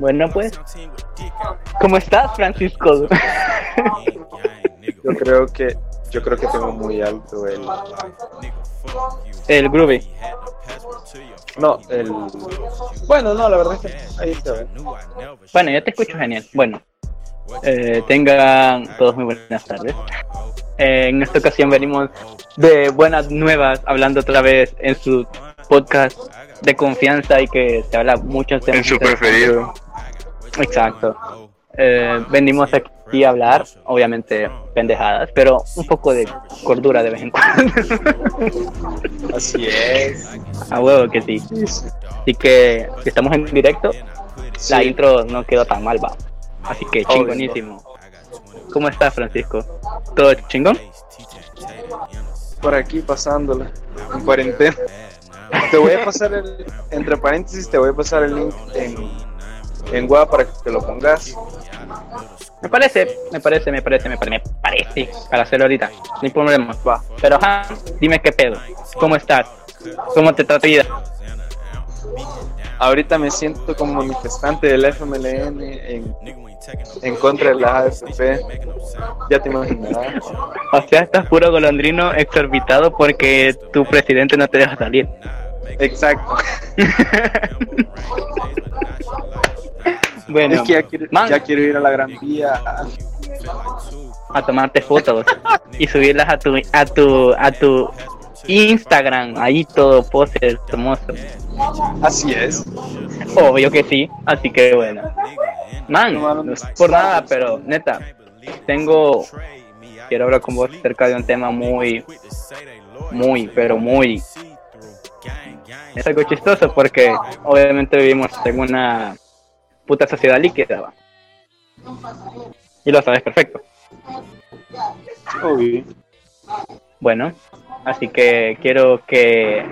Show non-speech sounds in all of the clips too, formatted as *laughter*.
Bueno, pues, ¿cómo estás, Francisco? Yo creo que yo creo que tengo muy alto el El groovy. no, el bueno, no, la verdad es que ahí se ve. Bueno, yo te escucho genial. Bueno, eh, tengan todos muy buenas tardes. Eh, en esta ocasión venimos de buenas nuevas, hablando otra vez en su podcast de confianza y que se habla mucho En su preferido. Exacto. Eh, venimos aquí a hablar, obviamente pendejadas, pero un poco de cordura de vez en cuando. *laughs* Así es. a huevo que sí. Así que si estamos en directo, la Sí. intro no quedó tan mal, va. Así que chingonísimo. ¿Cómo estás, Francisco? ¿Todo chingón? Por aquí pasándola en cuarentena. Te voy a pasar el entre paréntesis te voy a pasar el link en en Web para que te lo pongas. Me parece, me parece, me parece, me parece, me parece, para hacerlo ahorita, hay problema. Va. Pero, ajá, dime qué pedo, ¿cómo estás? ¿Cómo te trata vida? Ahorita me siento como manifestante del FMLN en, en contra de la AFP. Ya te imaginarás. O sea, estás puro golondrino exorbitado porque tu presidente no te deja salir. Exacto. *laughs* Bueno, Es que ya quiero, ya quiero ir a la Gran Vía. a tomarte fotos y subirlas a tu, a tu, a tu Instagram, ahí todo pose hermoso. Así es. Obvio que sí, así que bueno. Man, No, es por nada, pero neta, tengo. Quiero hablar con vos acerca de un tema muy, muy, pero muy. Es algo chistoso porque obviamente vivimos en una puta sociedad líquida. ¿va? Y lo sabes perfecto. Obvio. Bueno, así que quiero que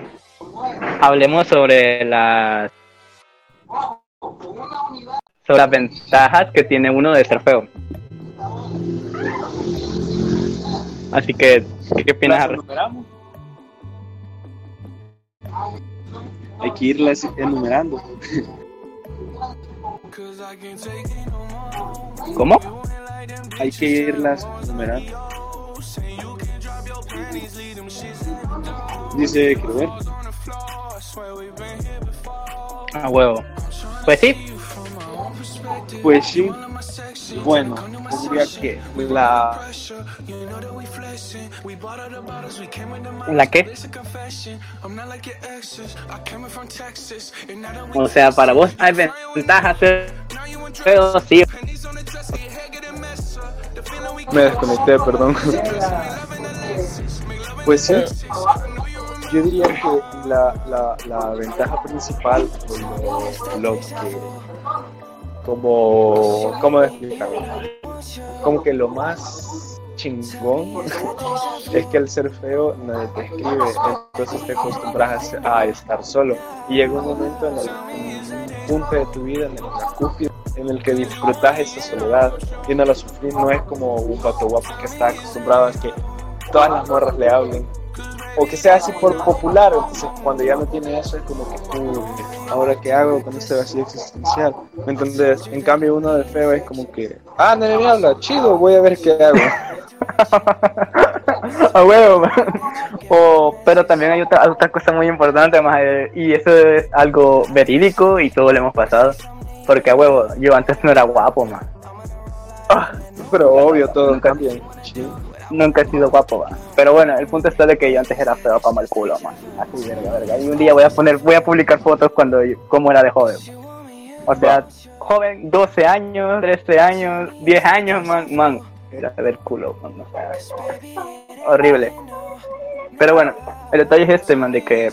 hablemos sobre las sobre las ventajas que tiene uno de ser feo. Así que, ¿qué opinas? Hay que irlas enumerando. ¿Cómo? Hay que irlas enumerando. Dice, quiero ver. A huevo. Pues sí, Pues sí. Bueno, diría que la ¿la qué? O sea, para vos hay ventajas ser feo, sí. me desconecté, perdón. Pues sí, yo diría que la, la, la ventaja principal, lo, lo que, como, ¿cómo explicarlo? Como que lo más chingón *laughs* es que el ser feo nadie te escribe, entonces te acostumbras a estar solo y llega un momento en el un punto de tu vida, en el, la cúspide, en el que disfrutas esa soledad y no la sufrir, no es como un vato guapo que está acostumbrado a que todas las morras le hablen o que sea así por popular, entonces cuando ya no tiene eso es como que "Uh, ahora qué hago con este vacío existencial, ¿me entendés? En cambio uno de feo es como que ah nadie me habla, chido, voy a ver qué hago. *laughs* A huevo. O, pero también hay otra, otra cosa muy importante, más y eso es algo verídico y todo lo hemos pasado. Porque a huevo, yo antes no era guapo. Ah, Pero obvio todo Nunca. cambia. Sí. Nunca he sido guapo, man. Pero bueno, el punto está de que yo antes era feo como el culo, man. Así, verga, verga. Y un día voy a poner, voy a publicar fotos cuando yo- cómo era de joven. O sea, joven, 12 años, 13 años, 10 años, man, man. Era del culo, man. horrible. Pero bueno, el detalle es este, man, de que.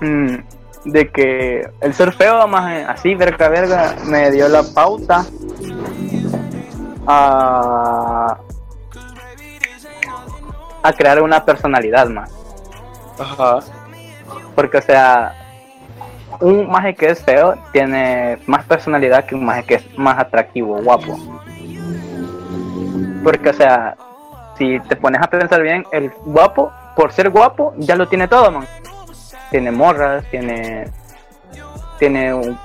mm, de que el ser feo, más así, verga, verga, me dio la pauta a. a crear una personalidad más. Ajá. Porque, o sea, un maje que es feo tiene más personalidad que un maje que es más atractivo, guapo. Porque, o sea, si te pones a pensar bien, el guapo, por ser guapo, ya lo tiene todo, man. Tiene morras, tiene. Tiene un,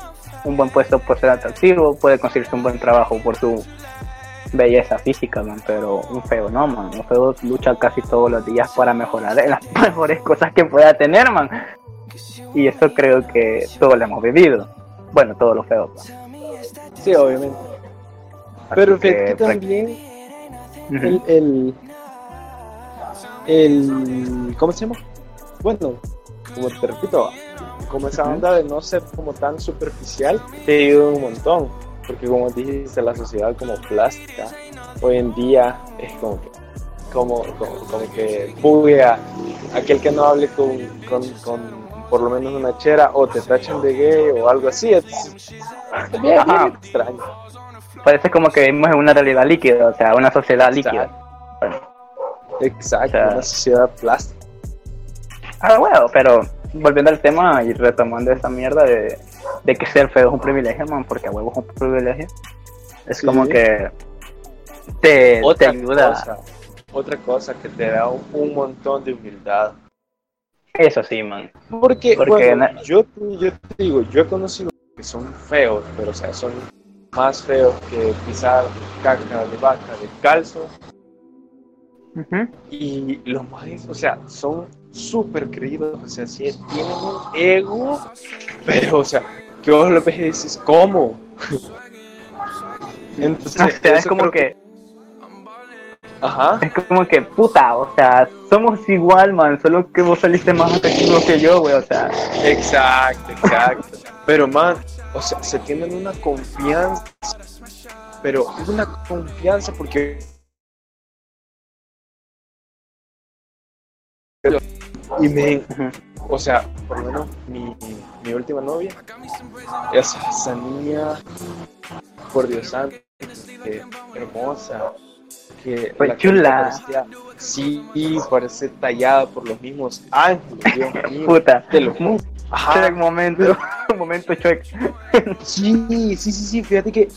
un buen puesto por ser atractivo, puede conseguirse un buen trabajo por su belleza física, man, pero un feo no, man. Un feo lucha casi todos los días para mejorar en las *laughs* mejores cosas que pueda tener, man. Y eso creo que todos lo hemos vivido. Bueno, todos los feos. Man. Sí, obviamente. Pero que, también el, el, el, ¿Cómo se llama? Bueno, como te repito, como esa onda de no ser como tan superficial, te ayuda un montón. Porque como dijiste, la sociedad como plástica, hoy en día es como que, como, como, que buguea aquel que no hable con, con, con, por lo menos una chera o te tachen de gay o algo así. Es, *laughs* bien, extraño. Parece como que vivimos en una realidad líquida, o sea, una sociedad líquida. Exacto, una sociedad plástica. Ah, bueno, pero volviendo al tema y retomando esa mierda de, que ser feo es un privilegio, man, porque a huevo es un privilegio. Es como que te, otra ayuda. Cosa, otra cosa que te da un, montón de humildad. Eso sí, man. Porque, bueno, yo, yo te digo, yo he conocido que son feos, pero o sea, son más feos que pisar caca de vaca calzo y los más, o sea, son súper creídos, o sea, sí, tienen un ego, pero, o sea, que vos lo ves y dices, ¿cómo? *laughs* Entonces, es como que... Ajá. Es como que, puta, o sea, somos igual, man, solo que vos saliste más atractivo que yo, güey, o sea. Exacto, exacto. Pero, man, o sea, se tienen una confianza, pero una confianza porque Y me, o sea, por lo menos mi, mi última novia, esa, esa niña, por Dios santo, que hermosa, que pues chula. sí, parece tallada por los mismos ángeles, Dios *laughs* mío. Puta. Te lo Ajá. momento, *laughs* momento Shrek. Sí, sí, sí, sí, fíjate que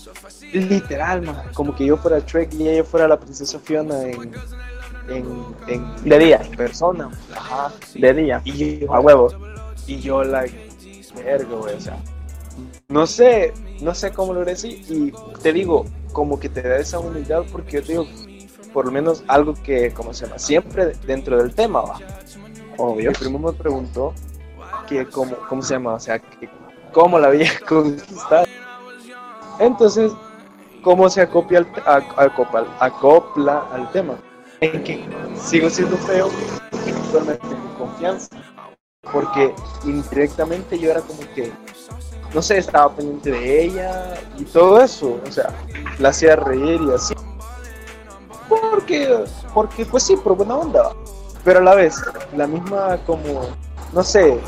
literal, man, como que yo fuera Shrek y ella fuera la princesa Fiona en en, de día. persona. Ajá de día. Y a huevo. Y yo like verga o sea no sé no sé cómo lo así y te digo como que te da esa humildad porque yo te digo por lo menos algo que como se llama siempre dentro del tema va. Obvio. El primo me preguntó que cómo, cómo se llama o sea que cómo la había *laughs* conquistado. Entonces cómo se acopla al, acopla, acopla al tema en que sigo siendo feo confianza. Porque indirectamente yo era como que, no sé, estaba pendiente de ella y todo eso. O sea, la hacía reír y así. Porque, porque pues sí, por buena onda. Pero a la vez, la misma como, no sé,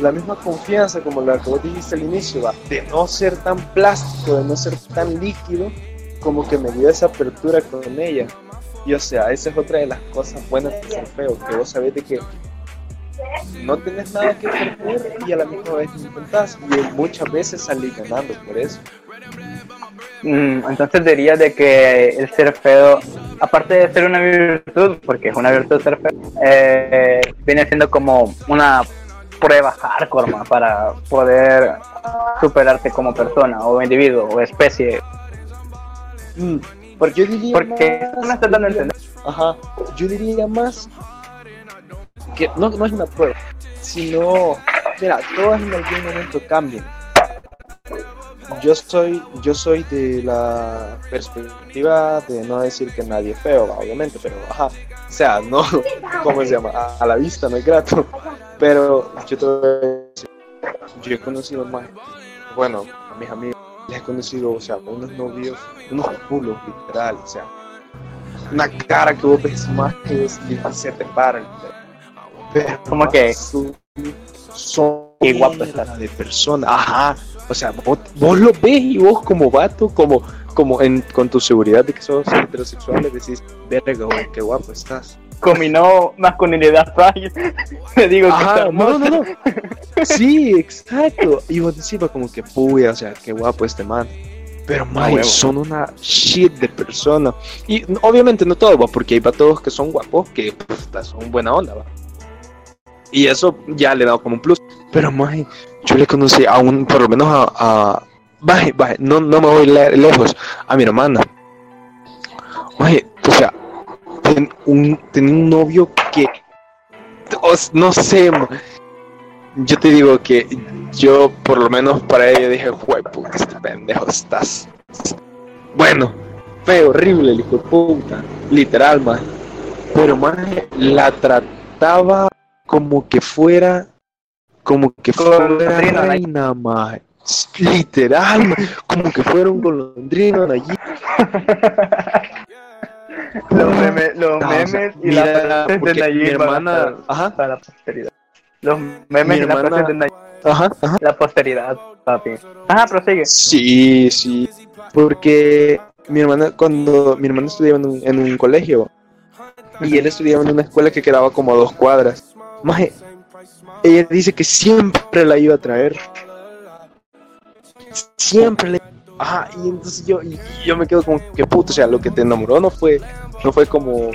la misma confianza como la que vos dijiste al inicio, ¿va? de no ser tan plástico, de no ser tan líquido, como que me dio esa apertura con ella. Y o sea, esa es otra de las cosas buenas de ser feo, que vos sabés de que no tenés nada que perder y a la misma vez intentás y muchas veces salís ganando por eso. Mm, entonces diría de que el ser feo, aparte de ser una virtud, porque es una virtud ser feo, eh, viene siendo como una prueba hardcore para poder superarte como persona o individuo o especie. Mm, porque yo diría Porque más, a entender. Ajá. Yo diría más que no, no es una prueba, sino, mira, todas en algún momento cambian. Yo soy, yo soy de la perspectiva de no decir que nadie es feo, obviamente, pero ajá. O sea, no, ¿cómo se llama? A, la vista no es grato. Pero yo a yo he conocido más, bueno, a mis amigos les he conocido, o sea, unos novios, unos culos, literal, o sea, una cara que vos ves más que es se te para, Pero como que son, son qué guapo de persona, ajá, o sea, vos, vos, lo ves y vos como vato, como, como en, con tu seguridad de que sos heterosexual, le decís, verga, qué guapo estás combinó masculinidad frágil. Me digo que no, no, no. *laughs* Sí, exacto. Y vos decís como que, puya, o sea, qué guapo este man. Pero, man, son una shit de persona. Y obviamente no todo, porque hay todos que son guapos, que son buena onda, va. Y eso ya le he dado como un plus. Pero, man, yo le conocí a un, por lo menos a, baje, baje, no, no me voy le- lejos, a mi hermana. Oye, o sea, ten un, tenía un novio que, no sé, yo te digo que yo, por lo menos para ella, dije, güey, puta, este pendejo estás. Bueno, feo, horrible, el hijo de puta, literal, más. Pero, más la trataba como que fuera, como que fuera reina, más. Literal, como que fuera un golondrino allí. *laughs* *laughs* los memes, los Ah, o sea, memes y mira, las frases de Nayib hermana- estar ajá. para la posteridad. Los memes y las frases de Nayib Ajá, ajá. la posteridad, papi. Ajá, prosigue. Sí, sí. Porque mi hermana, cuando mi hermana estudiaba en un, en un colegio y él estudiaba en una escuela que quedaba como a dos cuadras. Maje, ella dice que siempre la iba a traer. Siempre le. Ajá, y entonces yo, y yo me quedo como que puto, o sea, lo que te enamoró no fue, no fue como,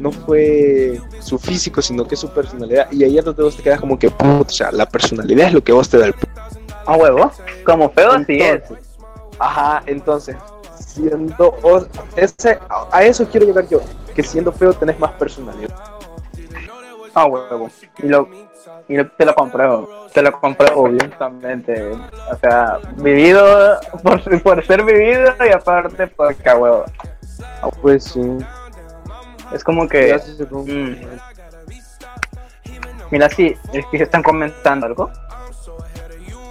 no fue su físico, sino que su personalidad. Y ahí es donde vos te quedas como que sea, la personalidad es lo que vos te da el A huevo. Como feo así es. entonces, Ajá, entonces, siendo o- ese, a, a eso quiero llegar yo, que siendo feo tenés más personalidad. A huevo. Y lo, y lo- te lo compruebo. Te lo compruebo obviamente. O sea, vivido *laughs* por, por ser vivido y aparte porque a huevo. Pues sí. Es como que. Mm. Mira, si es que están comentando algo.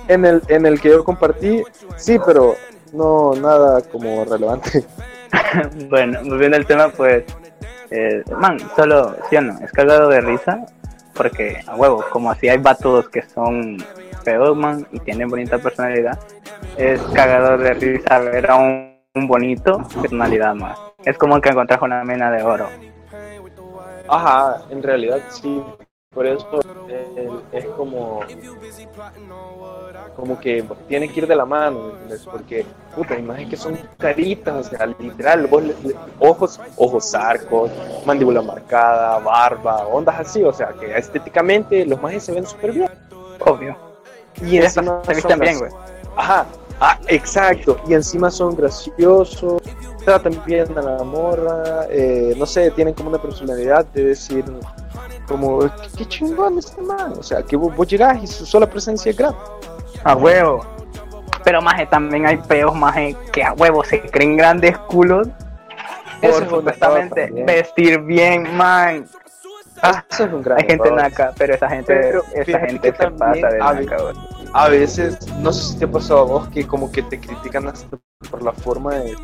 En el, en el que yo compartí, sí, pero no nada como relevante. *laughs* bueno, volviendo al tema, pues. eh, man, solo, sí o no, es cagado de risa. Porque, a huevo, como así hay vatos que son feos, man, y tienen bonita personalidad, es cagado de risa ver a un, un bonito personalidad más. Es como que encontrar una mina de oro. Ajá, en realidad sí. Por eso eh, es como como que tiene que ir de la mano, ¿me entiendes? Porque, puta, imagen que son caritas, o sea, literal, vos le- le- ojos, ojos arcos, mandíbula marcada, barba, ondas así, o sea, que estéticamente los majes se ven súper bien. Obvio. Y Eso encima se visten bien, güey. Ajá, ah, exacto. Y encima son graciosos, tratan bien a la morra, eh, no sé, tienen como una personalidad de decir, como, qué, chingón este man. O sea, que vos, vos llegás y su sola presencia es grata. A huevo. Pero maje, también hay peos maje que a huevo se creen grandes culos por es un supuestamente vestir bien, man. Ah, Eso es un gran hay gente naca, pero esa gente, Pero esa gente se pasa de naca. A veces, no sé si te ha pasado a vos, que como que te critican hasta por la forma de...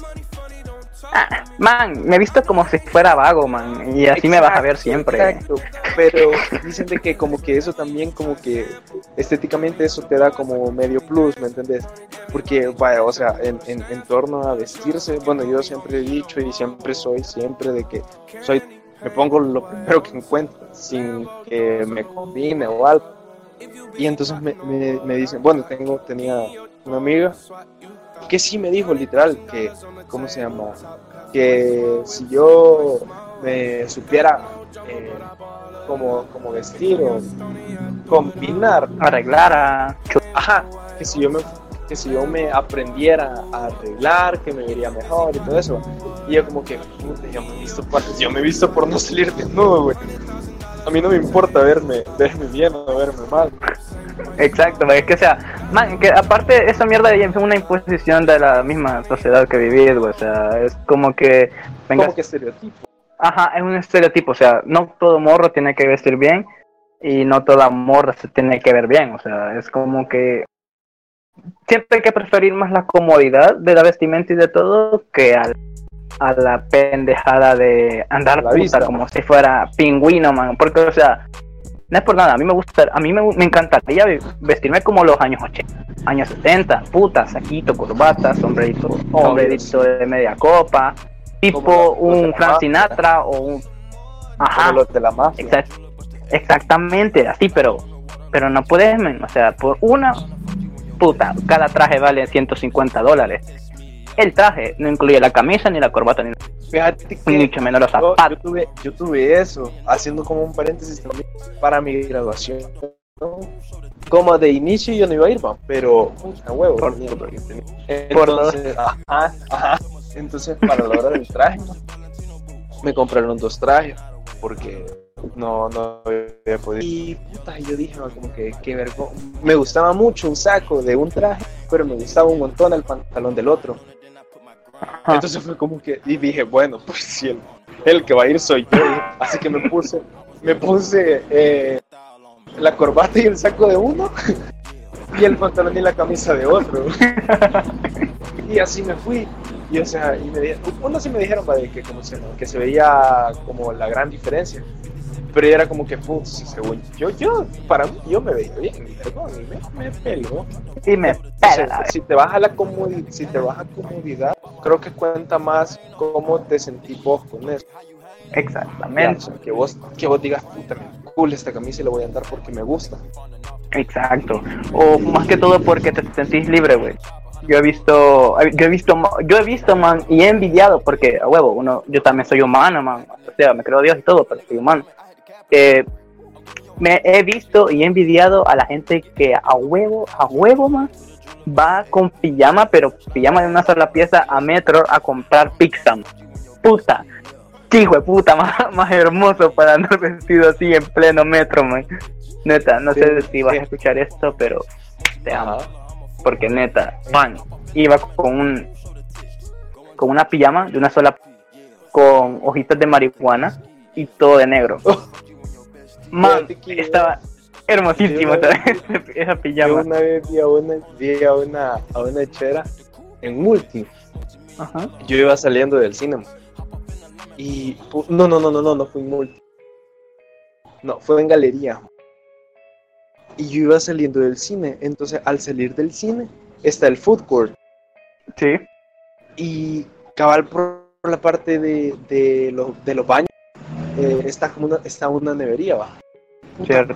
Ah, man, me he visto como si fuera vago, man, y así me vas a ver siempre. Exacto, pero dicen de que como que eso también como que estéticamente eso te da como medio plus, ¿me entendés? Porque, vaya, o sea, en, en, en torno a vestirse, bueno, yo siempre he dicho y siempre soy, siempre de que soy, me pongo lo primero que encuentro, sin que me combine o algo. Y entonces me, me, me dicen, bueno, tengo, tenía una amiga que sí me dijo literal que, ¿cómo se llama? Que si yo me supiera eh, cómo, cómo vestir o combinar, Arreglar a... ajá, que si yo me que si yo me aprendiera a arreglar, que me vería mejor y todo eso. Y yo como que, puta, yo me he visto por, yo me he visto por no salir desnudo, güey. A mí no me importa verme, verme bien o verme mal. Exacto, es que o sea, man, que aparte esa mierda es una imposición de la misma sociedad que vivís, güey, o sea, es como que vengas Como que estereotipo. Ajá, es un estereotipo, o sea, no todo morro tiene que vestir bien y no toda morra se tiene que ver bien, o sea, es como que siempre hay que preferir más la comodidad de la vestimenta y de todo que al- a la pendejada de andar La puta vista. como si fuera pingüino, man, porque o sea, no es por nada, a mí me gusta, a mí me, me encantaría ve- vestirme como los años 80, años 70, puta, saquito, corbata, sombrerito, sombrerito de media copa, tipo un Frank. Sinatra o un ajá, los de la mafia. exact- exactamente así, pero pero no puedes, o sea, por una puta, cada traje vale 150 dólares. El traje no incluye la camisa ni la corbata ni, Fíjate que ni mucho menos los yo, yo zapatos. tuve, yo tuve eso, haciendo como un paréntesis también para mi graduación. como de inicio yo no iba a ir, pero a huevo. Por- por- Entonces, ajá, ajá. Entonces, para la hora del traje, me compraron dos trajes porque no, no había podido. Y puta, yo dije, como que qué vergüenza. Me gustaba mucho un saco de un traje, pero me gustaba un montón el pantalón del otro. Ajá. Entonces fue como que, y dije, bueno, pues si el, el que va a ir soy yo. Así que me puse, me puse eh, la corbata y el saco de uno, *laughs* y el pantalón y la camisa de otro. *laughs* Y así me fui. Y o sea, y me dijeron, unos sí me dijeron que, como se, que se veía como la gran diferencia. Pero era como que, putz, según yo, yo, para mí, yo me veía bien, perdón, y me, me peló. Y me O sea, pela la si te baja la comodidad, si te baja comodidad, creo que cuenta más cómo te sentís vos con eso. Exactamente. que vos, que vos digas, puta, cool esta camisa y la voy a andar porque me gusta. Exacto. O más que todo porque te sentís libre, güey. Yo he visto, yo he visto, yo he visto, man, y he envidiado, porque a huevo, uno, yo también soy humano, man. O sea, me creo Dios y todo, pero soy humano. Eh, me he visto y he envidiado a la gente que a huevo, a huevo, man, va con pijama, pero pijama de una sola pieza a Metro a comprar pizza. Puta, hijo de puta, más, *laughs* más hermoso para andar vestido así en pleno metro, man. Neta, no sé si vas sí. a escuchar esto, pero te amo. Porque neta, man, iba con un con una pijama de una sola con hojitas de marihuana y todo de negro. *laughs* Man, estaba hermosísimo Yo- *laughs* esa, esa Yo pijama. una vez vi a una, vi a una, a una chera en multi. Ajá. Yo iba saliendo del cine. Y no, no, no, no, no, no fue en multi. No, fue en galería. Y yo iba saliendo del cine. Entonces, al salir del cine, está el food court. Sí. Y cabal por la parte de, de, los, de los baños, eh, está como una, está una nevería, va. Cierto.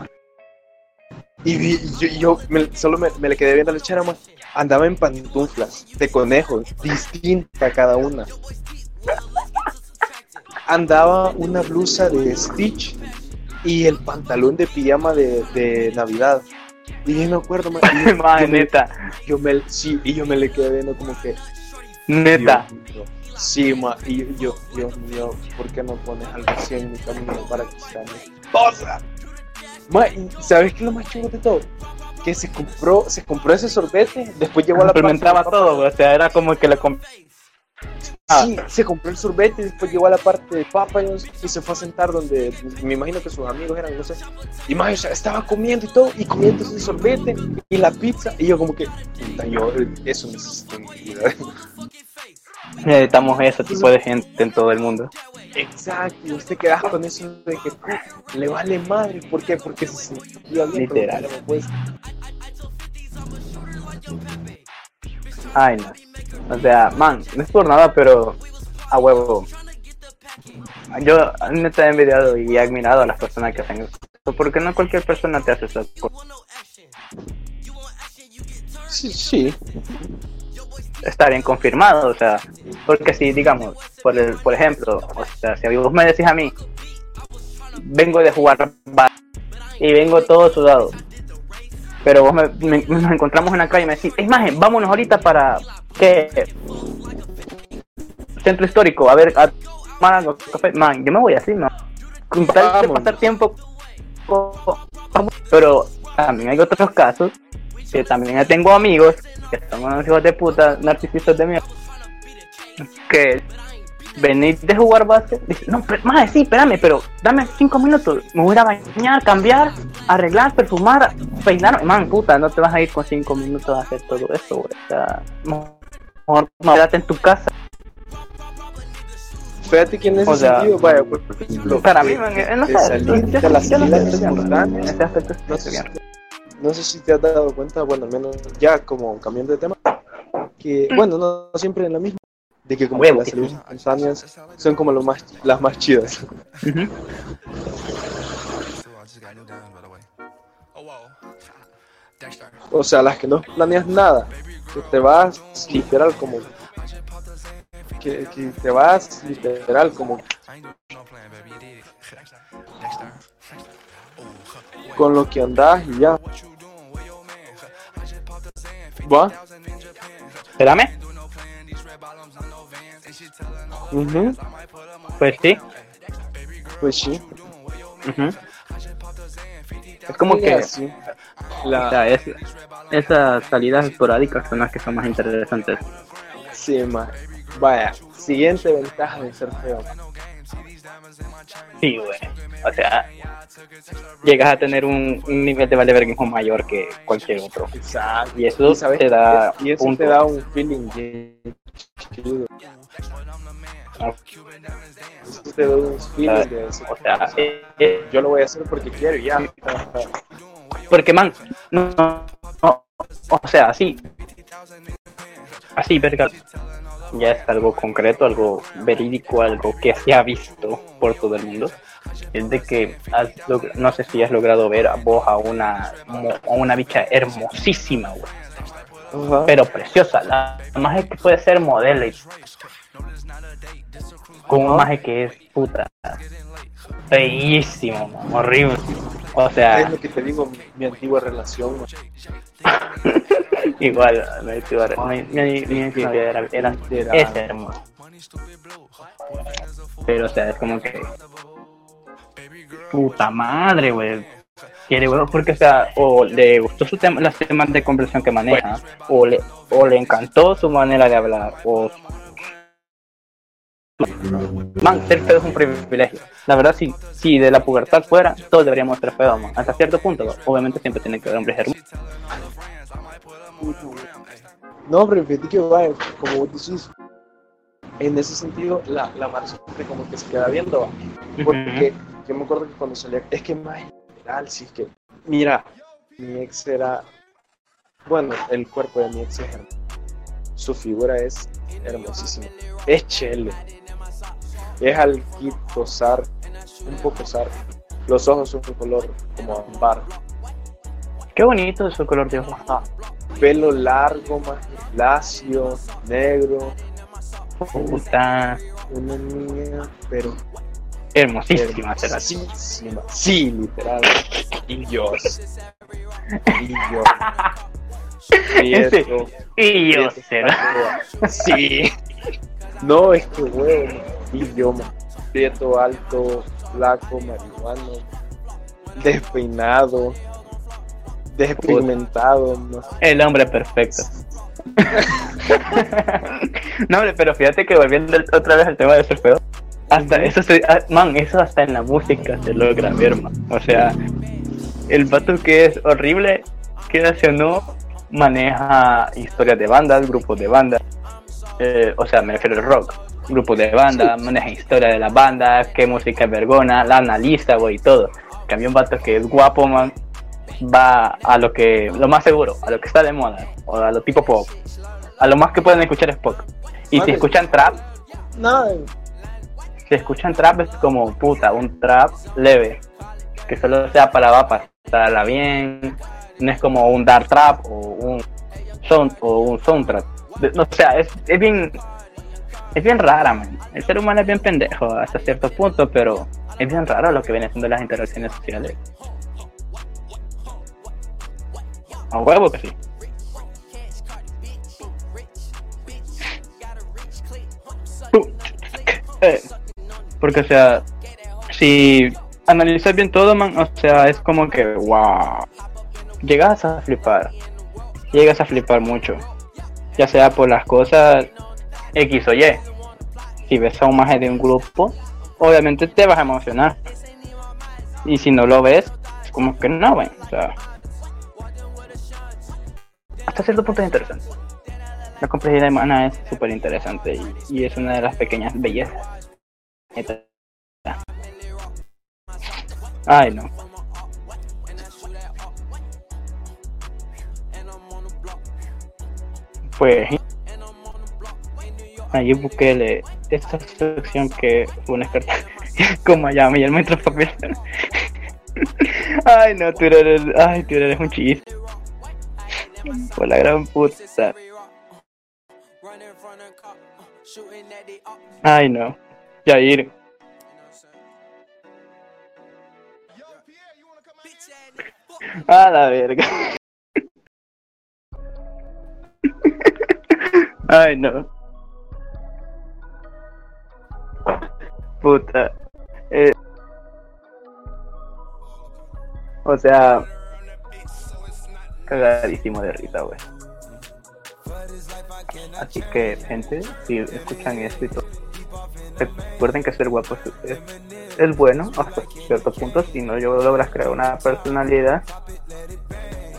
Y yo, yo me- solo me, me le quedé viendo a la chera, man. Andaba en pantuflas de conejo, distinta cada una. Andaba una blusa de Stitch y el pantalón de pijama de, de Navidad. Y yo me acuerdo, man, yo, Man, *laughs* yo me, neta, yo me- sí, y yo me le quedé viendo como que, neta. Dios. Sí, ma, y yo, Dios mío, ¿por qué no pones algo así en mi camino para que sea mi esposa? Ma, ¿sabes qué es lo más chido de todo? Que se compró, se compró ese sorbete, después llegó a la parte Complementaba de todo, o sea, era como que le comp- Sí, se compró el sorbete, después llegó a la parte de Papayos y se fue a sentar donde me imagino que sus amigos eran, no sé. Y más, estaba comiendo y todo, y comiendo ese sorbete y la pizza, y yo como que, puta, yo eso necesito en mi vida. *laughs* necesitamos ese tipo de gente en todo el mundo. Exacto, y te quedas con eso de que le vale madre, ¿por qué? Porque se sentía bien. Literal. pues, Ay, no. O sea, man, no es por nada, pero a huevo. Yo neta he envidiado y he admirado a las personas que hacen eso. Porque no cualquier persona te hace esas cosas. Sí, sí. Está bien confirmado, o sea, porque si, digamos, por, el, por ejemplo, o sea, si vos me decís a mí, vengo de jugar y vengo todo sudado, pero vos me, me- nos encontramos en la calle y me decís, es más, vámonos ahorita para, ¿qué? Centro histórico, a ver, a tomar algo, café, man, yo me voy así, ¿no? Con tal de pasar tiempo, pero también hay otros casos que también tengo amigos que son unos hijos de puta, narcisistas de mierda, que venís de jugar base, dice, no, pero, más sí, espérame, pero dame cinco minutos, me voy a bañar, cambiar, arreglar, perfumar, peinar, man, puta, no te vas a ir con cinco minutos a hacer todo eso, güey, o sea, mejor quédate en tu casa, Fíjate que en ese O sea, sentido, vaya, por ejemplo, para mí, man, eh, no sé, salir yo- de las yo no sé, salidas en ese aspecto no sé, bien. No sé si te has dado cuenta, bueno, al menos ya como cambiando de tema, que, bueno, no, no siempre en la misma, de que como que las salidas espontáneas son como lo más, las más chidas. O sea, las que no planeas nada, que te vas literal como... Que, que te vas literal como con lo que andás y ya. ¿Va? Espérame. Ujú, Pues sí. Pues sí. Ujú. Es como que o La, sea, es, esas salidas esporádicas son las que son más interesantes. sí, ma. Vaya, siguiente ventaja de ser feo. Sí, güey. O sea, llegas a tener un, un nivel de valeverguismo mayor que cualquier otro. Exacto. Y eso ¿sabes te da y eso te da un feeling chido. Eso te da un feeling de decir, O sea, eh, eh, yo lo voy a hacer porque quiero y ya. porque man, no, no, o sea, así, así, verga, ya es algo concreto, algo verídico, algo que se ha visto por todo el mundo. Es de que has no sé si has logrado ver a vos a una, a una bicha hermosísima, güey, Ajá. pero preciosa. La magia que puede ser modelo y con un maje que es puta feísimo, man, horrible. O sea, Es lo que te digo, mi, mi antigua relación. *laughs* *laughs* Igual, antigua- mi, mi, era, era, Era- es hermosa. Pero, o sea, es como que. Puta madre, güey. Quiere, güey, porque, o sea, o le gustó su tema, las temas de conversación que maneja, o le, o le encantó su manera de hablar, o. Man, ser feo es un privilegio. La verdad, si, si de la pubertad fuera, todos deberíamos ser feos, man. Hasta cierto punto, obviamente siempre tienen que haber hombres hermosos. No, pero fíjate que vaya, como vos decís, en ese sentido, la, la Mara siempre como que se queda viendo. va. Porque yo me acuerdo que cuando salía, es que más general, sí, es que, mira, mi ex era, bueno, el cuerpo de mi ex es hermoso. Su figura es hermosísima. Es chele. Es alquito, zar, un poco zar. Los ojos son de color como ámbar. Qué bonito es su color de ojos. Ajá. Pelo largo, más lacio, negro. Puta, Una niña, pero hermosísima será. hermosísima. Sí, literal. Y Dios. Y Dios. *laughs* Prieto, Y yo será. Sí. No, es que huevo. Y man. Prieto, alto, flaco, marihuano, despeinado, despigmentado, no sé. El hombre perfecto. no, hombre, pero fíjate que volviendo otra vez al tema de ser feo, hasta eso se, ah, man, eso hasta en la música se logra ver, man. O sea, el vato que es horrible, que o no, maneja historias de bandas, grupos de bandas. Eh, o sea, me refiero al rock. Grupos de banda, maneja historia de las bandas, qué música es vergona, la analiza, güey, y todo. Cambio un vato que es guapo, man, va a lo que, lo más seguro, a lo que está de moda, o a lo tipo pop. A lo más que pueden escuchar es pop. Y si escuchan trap, Nada. si escuchan trap es como puta, un trap leve, que solo sea para va pasarla bien, no es como un dark trap o un sound o un soundtrack. O sea, es, es bien es bien rara, man. El ser humano es bien pendejo hasta cierto punto, pero es bien raro lo que vienen siendo las interacciones sociales. A huevo que sí. Eh, Porque, o sea, si analizas bien todo, man, o sea, es como que, wow. Llegas a flipar. Llegas a flipar mucho. Ya sea por las cosas X o Y. Si ves a un maje de un grupo, obviamente te vas a emocionar. Y si no lo ves, es como que no, güey. O sea, hasta cierto punto es interesante. La complejidad humana es súper interesante y, y es una de las pequeñas bellezas. Ay, no. Pues allí Bukele, esta sección que fue una experta como allá y el metro papel. *laughs* Ay, no, eres, ay, tú eres un chiste. Por la gran puta. Ay, no. Yair. A la verga. *laughs* Ay, no. Puta. Eh, o sea, cagadísimo de risa, güey. Así que, gente, si escuchan esto y todo, recuerden que ser guapo es, es, bueno hasta cierto punto si no yo logras crear una personalidad.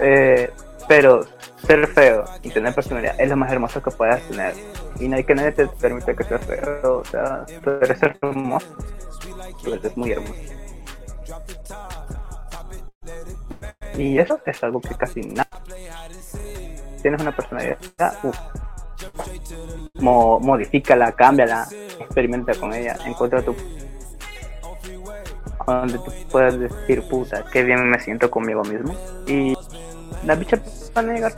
Eh, pero ser feo y tener personalidad es lo más hermoso que puedas tener. Y no hay que nadie te permite que seas feo. O sea, tú eres hermoso. Tú eres muy hermoso. Y eso es algo que casi nada. Tienes una personalidad, uff. Mo modifícala, cámbiala, experimenta con ella, encuentra tu donde tú puedas decir puta, qué bien me siento conmigo mismo. Y la bicha va a negar.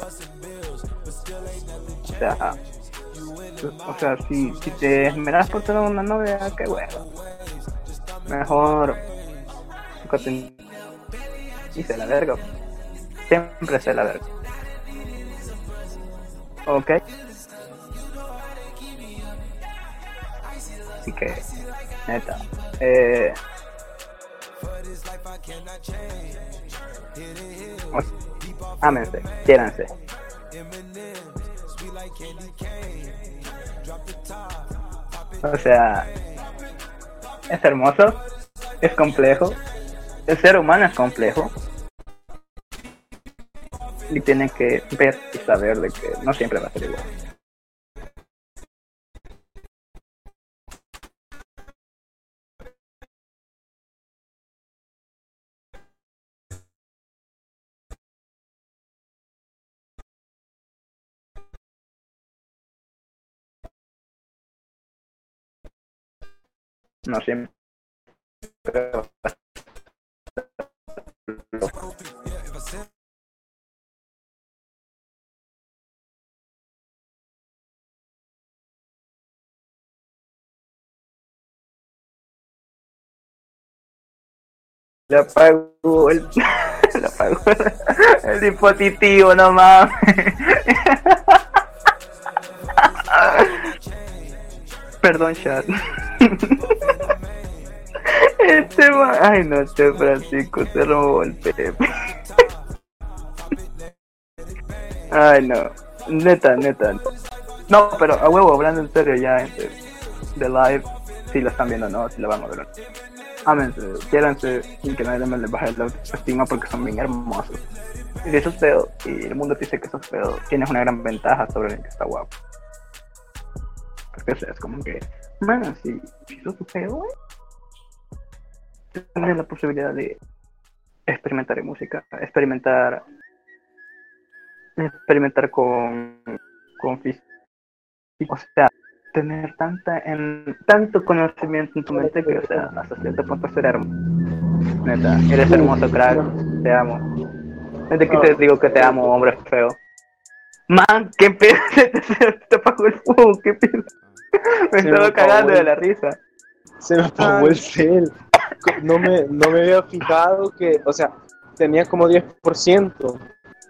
O sea, o sea, si, si te esmeras por tener una novia, qué bueno. Mejor y se la verga. Siempre se la verga. Ok. Así que, neta. Eh, quiéranse. O sea, es hermoso, es complejo, el ser humano es complejo y tiene que ver y saber de que no siempre va a ser igual. No siempre Le apagó el. *laughs* Le apagó *laughs* el dispositivo, no mames. *laughs* Perdón, chat. Este man. Ay, no, este Francisco se robó el Pepe. Ay, no. Neta, neta. No, pero a huevo, hablando en serio ya este, de live, si lo están viendo, ¿no? Si lo van a ver ámense, quiéranse sin que nadie me les baje la autoestima porque son bien hermosos. Y si eso es feo, y el mundo te dice que eso es feo, tienes una gran ventaja sobre el que está guapo. Porque es como que, man, si, si sos feo, tienes la posibilidad de experimentar en música, experimentar experimentar con con físico, o sea, tener tanta en, tanto conocimiento en tu mente que, o sea, hasta cierto punto ser hermoso. Neta, eres hermoso, crack. Te amo. Desde que te digo que te amo, hombre feo. Man, qué pedo, *laughs* se te, apagó el fuego, qué pedo. Me Se estaba me cagando de la risa. Se me apagó el cel. No me, no me había fijado que, o sea, tenía como 10%.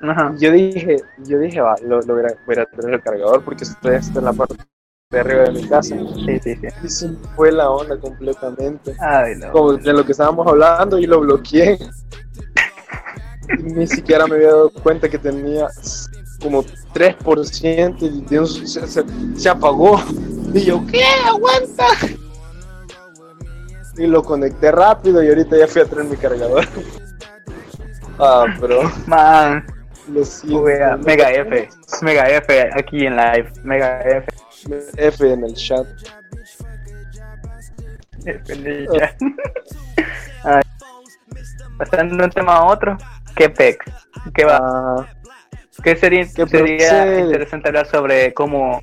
Ajá. Yo dije, yo dije, va, lo, lo voy, a, voy a traer el cargador porque estoy hasta en la parte de arriba de mi casa. Sí, sí, sí. Y se fue la onda completamente. Ay, no. Como de lo que estábamos hablando y lo bloqueé. Y ni siquiera me había dado cuenta que tenía como 3% y Dios, se, se, se apagó. Y yo, ¿qué? ¡Aguanta! Y lo conecté rápido y ahorita ya fui a traer mi cargador. *laughs* Ah, pero Man, lo siento. wea, Mega F. Mega F aquí en live. Mega F. F en el chat. F en el chat. *laughs* Pasando de un tema a otro. ¿Qué pex? ¿Qué va? Ah, Que sería, ¿Qué sería interesante hablar sobre cómo,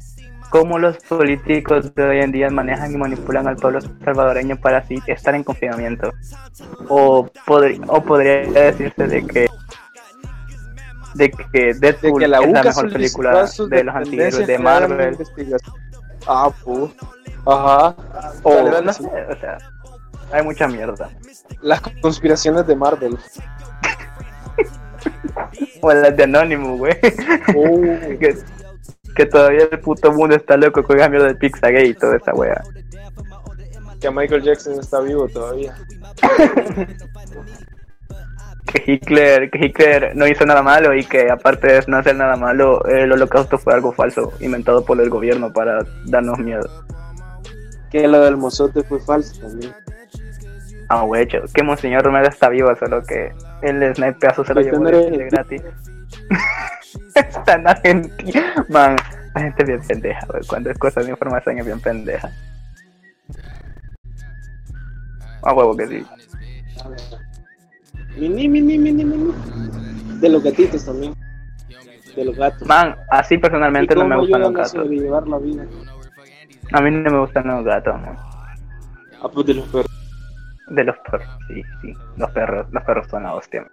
cómo los políticos de hoy en día manejan y manipulan al pueblo salvadoreño para así estar en confinamiento. O, o podría decirse de que de que de Deadpool que la es la mejor película de los antihéroes de Marvel. Ah, pues. Ajá. O Dale, dale, no sí. sé, o sea, hay mucha mierda. Las conspiraciones de Marvel. *laughs* O las de Anonymous, güey. Oh, *laughs* que, todavía el puto mundo está loco con el cambio de Pizzagate y toda esa wea. que Michael Jackson está vivo todavía. *laughs* Que Hitler, que Hitler no hizo nada malo y que aparte de no hacer nada malo, el holocausto fue algo falso, inventado por el gobierno para darnos miedo. Que lo del mozote fue falso también. Ah, hecho, que Monseñor Romero está vivo, solo que el snipeazo se lo llevó de gratis. *laughs* *laughs* *laughs* está en Argentina. Man, la gente es bien pendeja, güey. Cuando es cosa de información es bien pendeja. Ah, huevo que sí. Mini, mini, mini, mini. De los gatitos también. De los gatos. Man, así personalmente ¿Y no me gustan los a gatos. sobrellevar la vida? A mí no me gustan los gatos, man. Ah, pues de los perros. De los perros, sí, sí. Los perros, los perros son la hostia.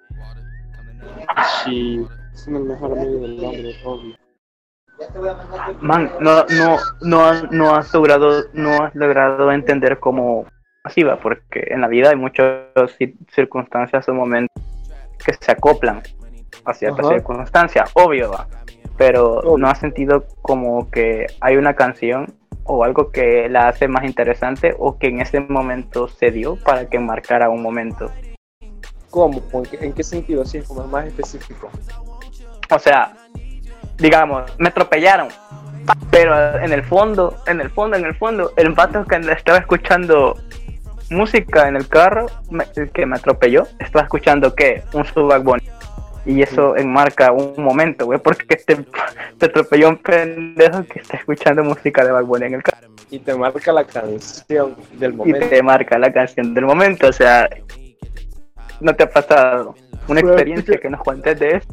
Sí. Son el mejor amigo del hombre, obvio. Man, no, no, no, has- no has logrado, no has logrado entender cómo así va, porque en la vida hay muchas ci- circunstancias o momentos que se acoplan a ciertas Ajá. circunstancias, obvio va, pero Obvio. no has sentido como que hay una canción o algo que la hace más interesante o que en ese momento se dio para que marcara un momento. ¿Cómo? ¿En qué, en qué sentido? Así como más específico. O sea, digamos, me atropellaron. Pero en el fondo, en el fondo, en el fondo, el vato que estaba escuchando música en el carro, me- el que me atropelló, estaba escuchando que un Subac. Y eso enmarca un momento, güey, porque te, te atropelló un pendejo que está escuchando música de Bad Bunny en el carro. Y te marca la canción del Y momento. te marca la canción del momento, o sea, ¿no te ha pasado una experiencia que nos cuentes de eso?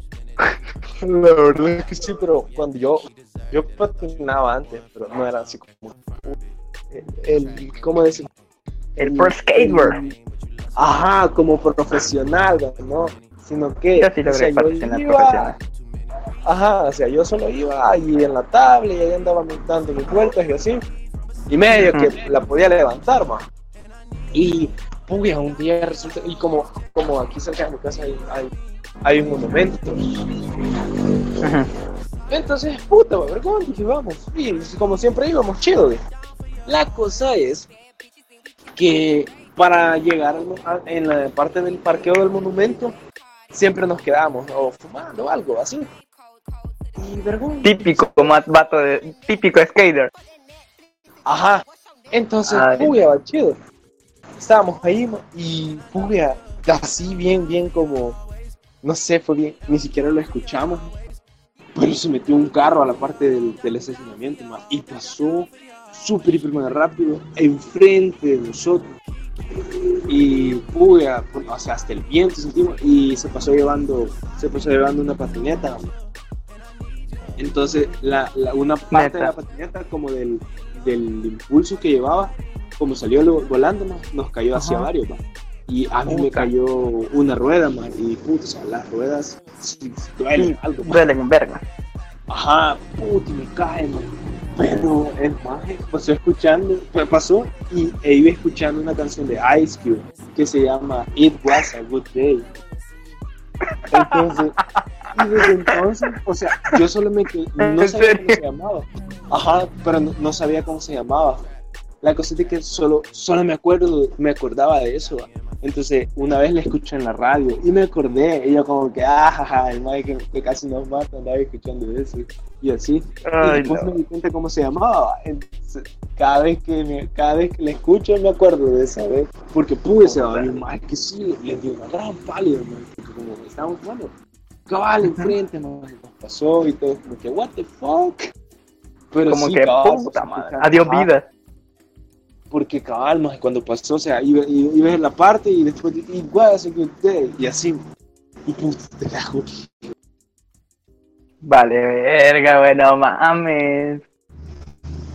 La verdad es que sí, pero cuando yo yo patinaba antes, pero no era así como el, el- ¿cómo decir? El pro skater. Ajá, como profesional, ¿no? Sino que Yo sí logré o sea, yo iba- profesional. Ajá, o sea, yo solo iba ahí en la tabla y ahí andaba dando mis vueltas y así. Y medio que Ujú. la podía levantar, más. Y, puya, un día resulta, y como, como aquí cerca de mi casa hay, hay, hay un monumento. Ujú. Entonces, puta, vergón, dije, vamos. Y como siempre íbamos, chido, güey. La cosa es que para llegar a- en la parte del parqueo del monumento, siempre nos quedamos o fumando o algo así. Y vergón. Típico vato de típico skater. Ajá. Entonces, Ay. puya, va, chido. Estábamos ahí y puya, así bien, bien como, no sé, fue bien, ni siquiera lo escuchamos. Pero se metió un carro a la parte del, del estacionamiento y pasó súper, hiper, rápido enfrente de nosotros. Y puya, pu- o sea, hasta el viento sentimos y se pasó llevando, se pasó llevando una patineta. Entonces, la, la- una parte de la patineta como del, del impulso que llevaba, como salió volando, nos cayó hacia varios. Y a mí me cayó una rueda, ma, y puta, o sea, las ruedas sí, duelen algo. ma. Duelen en verga. Ajá, puta, y me cae, man. Pero el maje pasó escuchando, pa- pasó y e iba escuchando una canción de Ice Cube que se llama It Was a Good Day. Entonces, y desde entonces, o sea, yo solo me quedé, no *laughs* ¿En sabía cómo se llamaba. Ajá, pero no, no sabía cómo se llamaba. La cosa es que solo, solo me acuerdo, me acordaba de eso. ¿va? Entonces, una vez la escuché en la radio y me acordé, y yo como que, ah, el maje que, que casi nos mata, andaba escuchando eso, y así. y Ay, después no. me di cuenta cómo se llamaba. Entonces, cada vez que me, cada vez que la escucho me acuerdo de esa vez. Porque pude se va más que sí, le dio una gran pálida, man, porque como estábamos jugando, cabal enfrente, man, nos pasó y todo, como que, what the fuck. Pero Como sí, que cabal, puta madre. Adiós vida. Porque cabal, man, cuando pasó, o sea, iba, iba, iba en la parte y después, y was a good day, y así. Y puta, te cago. Vale, verga, bueno, mames.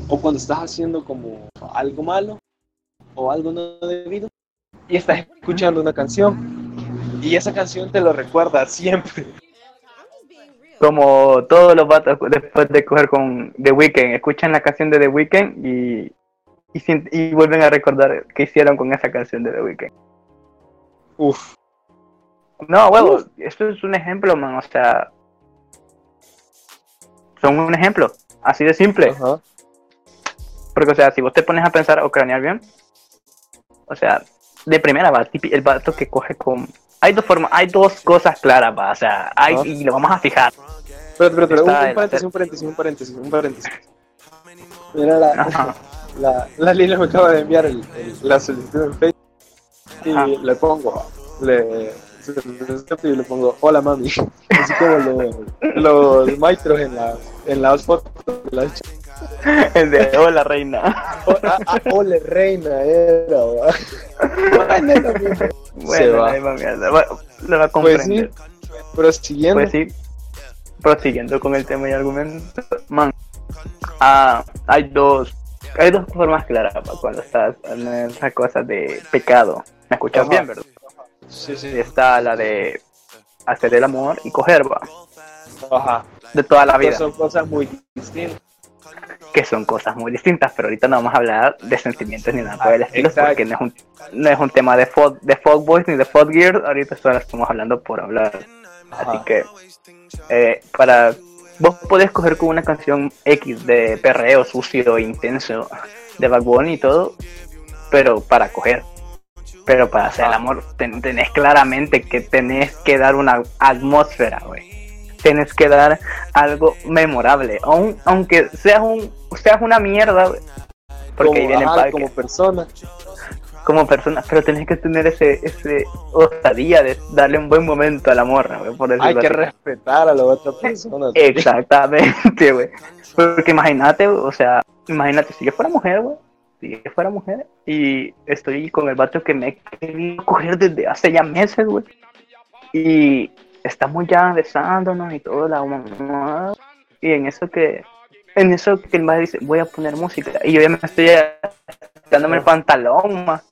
o cuando estás haciendo como algo malo o algo no debido y estás escuchando una canción y esa canción te lo recuerda siempre. Como todos los vatos después de coger con The Weeknd, escuchan la canción de The Weeknd y, y, vuelven a recordar qué hicieron con esa canción de The Weeknd. Uf. No, huevo, esto es un ejemplo, man, o sea. Son un ejemplo, así de simple. Ajá. Porque, o sea, si vos te pones a pensar o cranear bien, o sea, de primera va el vato que coge con. Hay dos formas, hay dos cosas claras, va, o sea, hay, y lo vamos a fijar. Pero, pero, pero, un, paréntesis, un paréntesis, un paréntesis, un paréntesis. Mira, la. La, la Lila me acaba de enviar el, el- la solicitud en Facebook y Ajá. le pongo, le, y le pongo, hola mami, *laughs* así como los, los maestros en, la, en las fotos de las ch- El de hola reina. Oh, ah, ah, reina era, va. Bueno. Se va. Bueno, lo va a Pues sí, comprender. pero siguiendo, Pues sí, prosiguiendo con el tema y argumento, man, ah, hay dos, hay dos formas claras cuando estás en esa cosa de pecado. ¿Me escuchas Ajá. bien, verdad? sí, Y sí, está la de hacer el amor y coger, va, ajá, de toda la vida, son cosas muy distintas. que son cosas muy distintas, pero ahorita no vamos a hablar de sentimientos ni nada por el estilo, exacto. porque no es un, no es un tema de folk, de folk boys ni de folk gear, ahorita solo estamos hablando por hablar. Así que eh, para vos podés coger con una canción X de perreo sucio e intenso de Bad Bunny y todo, pero para coger. Pero para hacer el amor ten- tenés claramente que tenés que dar una atmósfera, güey. Tenés que dar algo memorable, aun- aunque seas un seas una mierda, güey. Porque ahí como, viene el ajá, como persona. Como persona, pero tenés que tener ese ese osadía de darle un buen momento al amor, güey, por Hay que así. respetar a la otra persona. Exactamente, güey. Porque imagínate, o sea, imagínate si yo fuera mujer, güey. Si yo fuera mujer y estoy con el vato que me he querido coger desde hace ya meses, güey. Y estamos ya besándonos y todo, la mamá. Y en eso que, en eso que el madre dice, voy a poner música. Y yo ya me estoy dándome el pantalón, ma.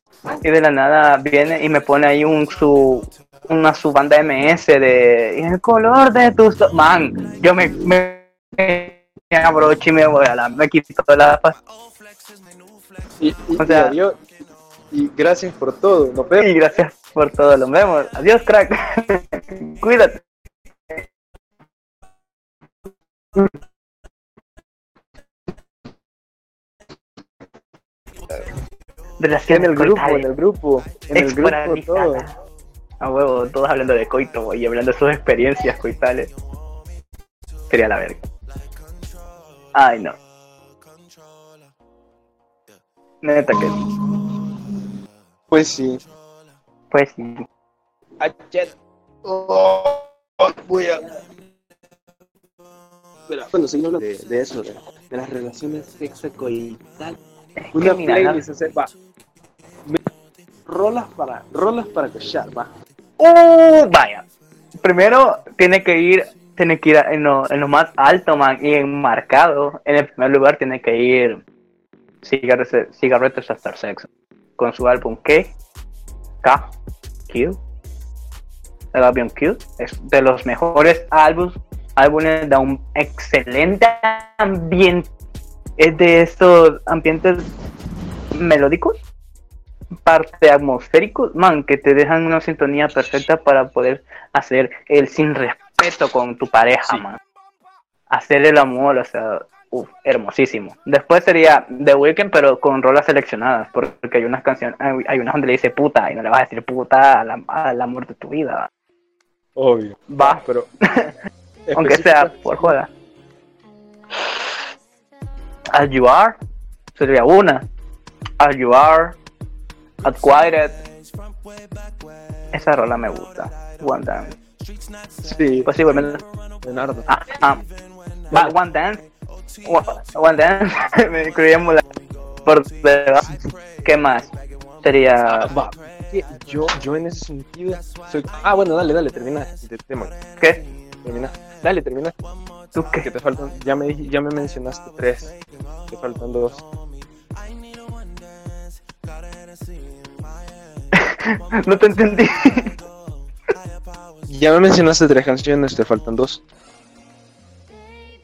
Y de la nada viene y me pone ahí un su una su banda MS de "Y el color de tus o-". man yo me me, me abrocho y me voy a la me quito la paz Y, y, O sea- y adiós. Y gracias por todo. Nos vemos. y gracias por todo nos vemos adiós crack *laughs* cuídate En relaciones el grupo, en el grupo. En el grupo todo. A huevo, todos hablando de coito y hablando de sus experiencias coitales. Sería la verga. Ay, no. Neta que Pues sí. pues sí. Oh, voy a. Espera, Bueno, seguimos hablando de, de eso, de, de las relaciones sexocoitales. Es Una que mira, playlist, o sea, va. Me- Rolas para, rolas para cochar, va. Uh, vaya. Primero tiene que ir, tiene que ir en lo, en lo más alto, man, y enmarcado. En el primer lugar tiene que ir Cigarrettes, Cigarettes After Sex con su álbum K, K, Q. El álbum Q es de los mejores álbumes, álbumes de un excelente ambiente. Es de estos ambientes melódicos parte atmosféricos, man, que te dejan una sintonía perfecta para poder hacer el sin respeto con tu pareja, Sí. man. Hacer el amor, o sea, uf, hermosísimo. Después sería The Weeknd, pero con rolas seleccionadas, porque hay unas canciones, hay, hay unas donde le dice puta y no le vas a decir puta al, al amor de tu vida. Obvio. Va, Pero. *laughs* aunque sea por joda. As You Are sería una. As You Are, Acquired. Esa rola me gusta. One Dance. Sí, Pues igualmente. Leonardo. Ah, ah. One Dance. One- Dance. *laughs* me incluíamos la por debajo. ¿Qué más? Sería. Va. Yo, yo en ese sentido soy. Ah, bueno, dale, dale, termina el tema. ¿Qué? Termina. Dale, termina. ¿Tú Que qué? te faltan. Ya me, ya me mencionaste tres. Te faltan dos. *laughs* No te entendí. *laughs* Ya me mencionaste tres canciones, te faltan dos.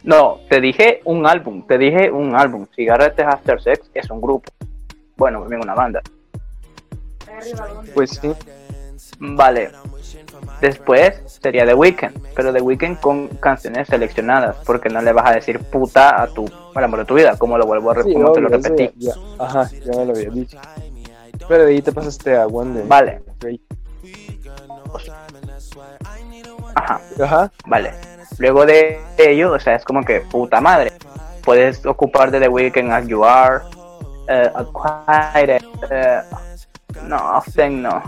No, te dije un álbum, te dije un álbum. Cigarettes After Sex es un grupo. Bueno, también una banda. Pues sí. Vale. Después sería The Weeknd, pero The Weeknd con canciones seleccionadas, porque no le vas a decir puta a tu al amor de tu vida, como lo vuelvo a Sí, te lo repetí. ya- ya- Ajá, ya me lo había dicho. Pero de ahí te pasaste a One Day. Vale, ajá, Ajá. vale. Luego de ello, o sea, es como que puta madre. Puedes ocupar de The Weeknd as You Are, Acquired, eh, no, Often no.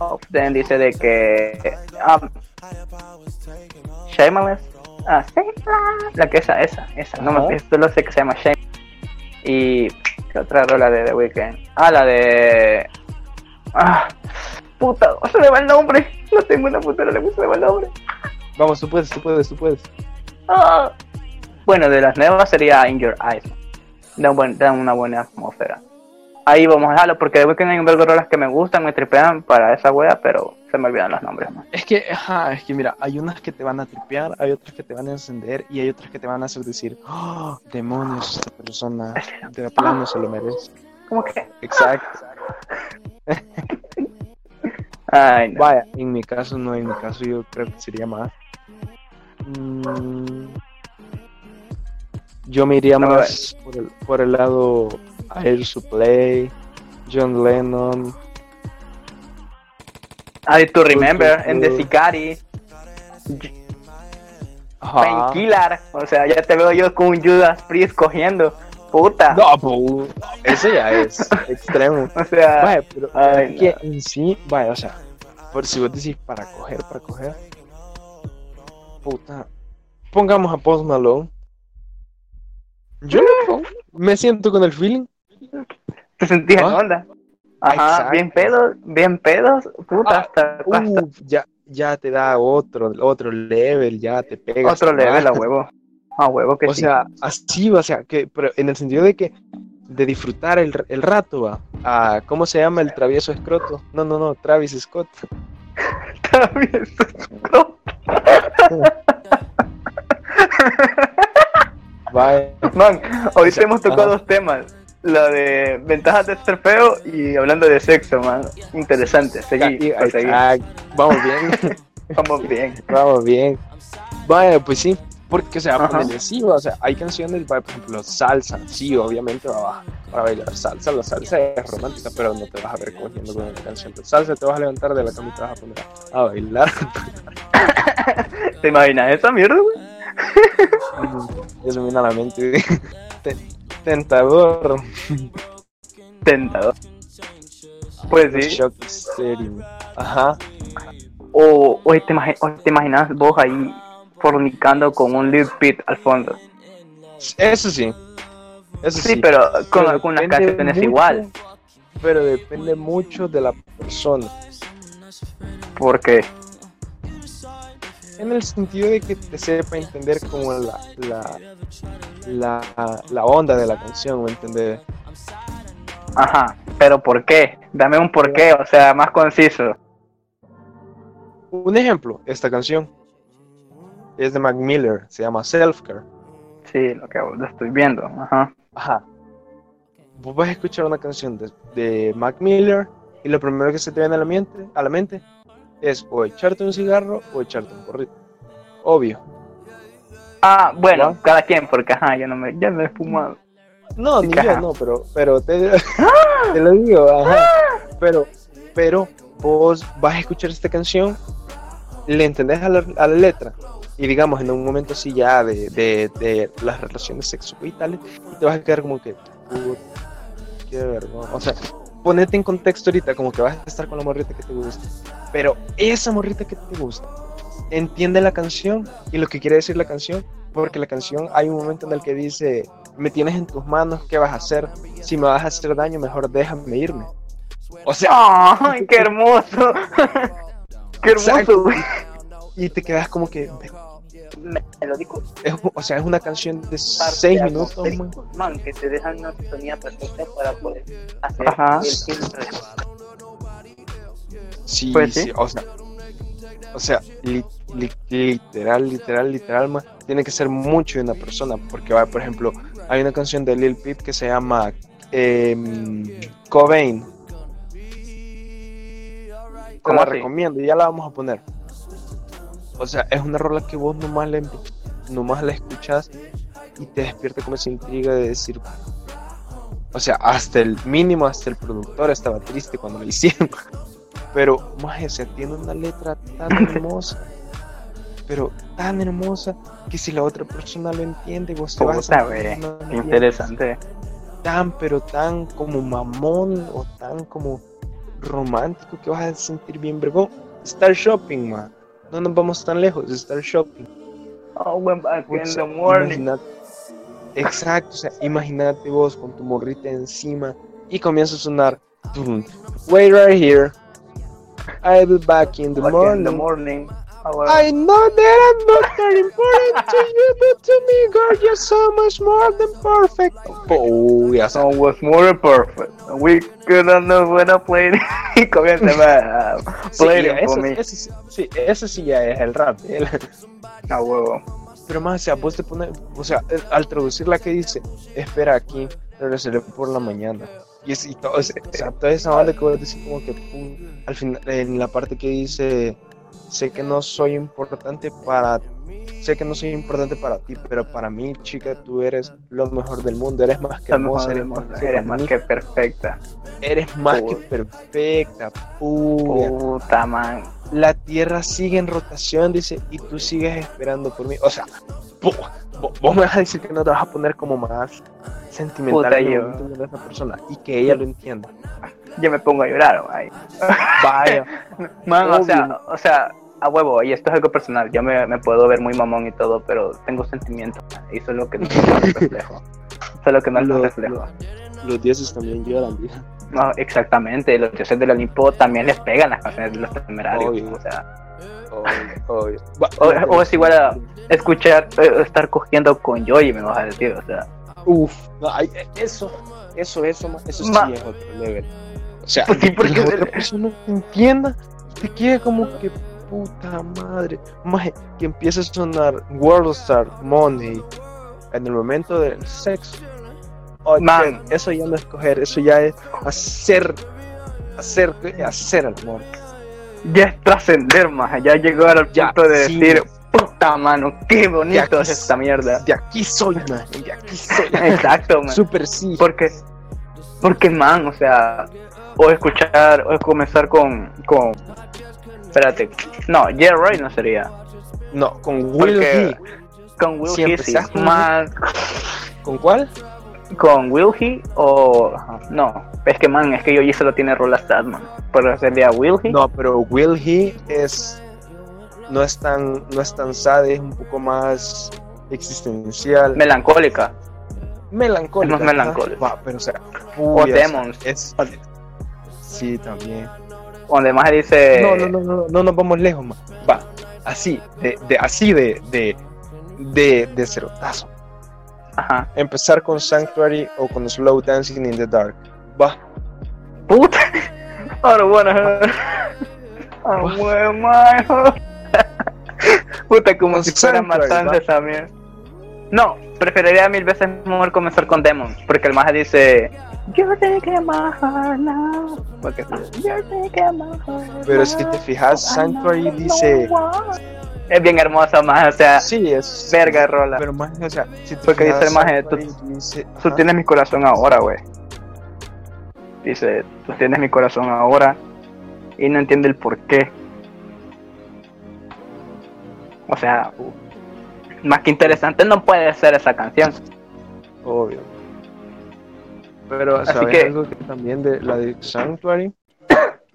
Often dice de que um, Shameless, ah, la que esa, esa, esa, no Ajá. me solo sé que se llama Shameless. Y ¿qué otra rola de The Weeknd? Ah, la de ah, puta, se me va el nombre. No tengo una puta, no le se me va el nombre. Vamos, tú puedes, tú puedes, tú puedes. Ah. Bueno, de las nuevas sería In Your Eyes. Da, un buen- da una buena atmósfera. Ahí vamos a dejarlo porque de Weeknd hay un vergo de rolas que me gustan, me tripean para esa wea, pero se me olvidan los nombres. man. Es que, ajá, es que mira, hay unas que te van a tripear, hay otras que te van a encender y hay otras que te van a hacer decir, oh, demonios, esta persona de la plano se lo merece. ¿Cómo que? Exacto. *laughs* Ay, no. Vaya, en mi caso no, en mi caso yo creo que sería más. Mm, yo me iría No, más por el, por el lado Air Supply, John Lennon. I to remember, en The. Sicari. Painkiller. O sea, ya te veo yo con un Judas Priest cogiendo. Puta. No, pues, eso ya es extremo. *laughs* O sea, Vaya, pero ay, es que en sí, vaya, o sea, por si vos decís para coger, para coger, puta, pongamos a Post Malone. Yo pongo, me siento con el feeling. Te sentís en ¿Ah? onda. Ajá, Exacto. bien pedos, bien pedos, puta, Ah, hasta, hasta ya, ya te da otro, otro level, ya te pega. otro level a huevo. A huevo que O sí. sea, así, o sea, que, pero en el sentido de que, de disfrutar el, el rato, va. Ah, ¿Cómo se llama el travieso escroto? No, no, no, Travis Scott. También sos- Vaya. Man, ahorita O sea, hemos tocado ajá. dos temas. La de ventajas de ser feo y hablando de sexo, man. Interesante. Seguí, exacto. Vamos bien, *laughs* Vamos bien. vamos bien. Vaya, pues sí, porque o sea, sí, o sea, hay canciones, por ejemplo, salsa, sí, obviamente va a- para bailar salsa, la salsa es romántica, pero no te vas a ver cogiendo con una canción de salsa, te vas a levantar de la cama y te vas a poner a, bailar. *laughs* ¿Te imaginas esa mierda, güey? *laughs* Eso me viene a la mente. Te- Tentador. Tentador. Pues sí. Shock serio. Ajá. O, o, te, o te imaginas vos ahí fornicando con un Lil Pit al fondo. Eso sí. Eso Sí, sí. pero con Pero algunas canciones mucho- igual. Pero depende mucho de la persona. Porque, En el sentido de que te sepa entender como la, la, la, la onda de la canción, ¿me entiendes? ajá, pero ¿por qué? Dame un por qué, o sea, más conciso. Un ejemplo, esta canción es de Mac Miller, se llama Self Care. Sí, lo que lo estoy viendo, ajá. Ajá. Vos vas a escuchar una canción de, de Mac Miller y lo primero que se te viene a la mente, a la mente es o echarte un cigarro o echarte un porrito. Obvio. Ah, bueno, cada quien, porque ajá, yo no me, ya me he fumado. No, Sí, ni yo, no, pero, pero te, *laughs* te lo digo, ajá. Pero, pero vos vas a escuchar esta canción, le entendés a la, a la letra, y digamos en un momento así ya de, de, de las relaciones sexuales y tales, te vas a quedar como que, "Puta, qué vergüenza. O sea, ponete en contexto ahorita, como que vas a estar con la morrita que te gusta, pero esa morrita que te gusta entiende la canción y lo que quiere decir la canción, porque la canción hay un momento en el que dice, me tienes en tus manos, ¿qué vas a hacer? Si me vas a hacer daño, mejor déjame irme. O sea, ¡Ay, qué hermoso! *laughs* *laughs* ¡Qué hermoso, güey! y te quedas como que, Me lo digo. es, o sea, es una canción de seis minutos, man. man, que te dejan una sintonía perfecta para poder hacer Ajá. el filtro. Sí, Pues sí, sí. o sea, o sea, li- li- literal, literal, literal, man, tiene que ser mucho de una persona, porque va, por ejemplo, hay una canción de Lil Peep que se llama em, Cobain. Te ¿Cómo la así? recomiendo, ya la vamos a poner. O sea, es una rola que vos nomás la, nomás la escuchas y te despierta como esa intriga de decir. O sea, hasta el mínimo, hasta el productor estaba triste cuando lo *laughs* hicieron. Pero, más, o sea, tiene una letra tan *laughs* hermosa. Pero tan hermosa que si la otra persona lo entiende, vos te vas a Interesante. tan, pero tan como mamón o tan como romántico que vas a sentir bien vergón. Star Shopping, man. No nos vamos tan lejos, Star Shopping. Oh, went back O in the morning. imagínate- Exacto, o sea, imagínate vos con tu morrita encima y comienza a sonar. Wait right here. I'll be back in the Back morning. in the morning. Ah, bueno. I know that I'm not that important to you, but to me, girl, you're so much more than perfect. Oh, ya was more perfect. We couldn't know when I played. *laughs* y comienza a Sí, play ya, it for eso, me. sí- sí, eso sí ya es el rap. el- A huevo. Pero más, o sea, vos te pones, o sea, al traducir la que dice, espera aquí, regresaré por la mañana. Y, es, y todo, o sea, toda esa banda que vos decís como que, pum, al final, en la parte que dice, sé que no soy importante para, sé que no soy importante para ti, pero para mí, chica, tú eres lo mejor del mundo, eres más que hermosa, eres más que Eres más bonita, que perfecta. eres más que perfecta, puya. Puta, man. la Tierra sigue en rotación, dice, y tú sigues esperando por mí. O sea, vo- vo- vos me vas a decir que no te vas a poner como más sentimental Puta, yo. de esa persona y que ella lo entienda. Yo me pongo a llorar, man. Vaya, *laughs* Man, o sea, o sea, a huevo, y esto es algo personal. Yo me, me puedo ver muy mamón y todo, pero tengo sentimientos. Y eso es lo que no reflejo. Eso es lo que no Lo- reflejo. los dioses también lloran, vieja. No, exactamente. Los dioses del Olimpo también les pegan las canciones de los temerarios. Obvio. O sea, Obvio, obvio. Va- *laughs* O- o es igual a- escuchar, eh, estar cogiendo con Joy, me vas a decir, o sea. Uf, no, ay, eso, eso, eso, eso sí es otro level. O sea, Pues sí, porque- que la otra persona entienda, te quede como que puta madre. Maje, que empiece a sonar World Star Money en el momento del sexo. Oye, Man. eso ya no es coger, eso ya es hacer, hacer, hacer el amor. Ya es trascender más, ya llegar al Ya, punto de sí. decir, puta mano, qué bonito aquí es esta mierda. De aquí soy, man, de aquí soy. *laughs* Exacto, man. Super sí. Porque, porque man, o sea, o escuchar, o comenzar con, con, espérate, no, Right no sería, No, con Will He. con Will He, sí, man, ¿Con cuál? con Will He o, no, es que man, es que yo solo tiene rolas sad, man, pero sería Will He, No, pero Will He es no es tan no es tan sad, es un poco más existencial, melancólica, melancólico. es más melancólico. pero o sea, o Demons, es sí también. Donde más dice, No, no, no, no, no nos vamos lejos, más. Va, así, de, de así de de de, de cerotazo. ajá, Empezar con Sanctuary o con Slow Dancing in the Dark. Va, puta, want my heart. Puta, como si fuera esa mierda. No, preferiría mil veces mejor comenzar con Demon, porque el maje dice You're taking my heart now. Porque You're taking my heart pero si te fijas, Sanctuary dice Es bien hermosa, más, o sea, sí, es verga rola. Pero más, o sea, si te Porque dice fijas, maje, tú- dice, tienes mi corazón ahora, güey. Dice, tú tienes mi corazón ahora y no entiende el por qué. O sea, más que interesante no puede ser esa canción. Obvio. Pero, Así ¿sabes que- algo que también de la de Sanctuary?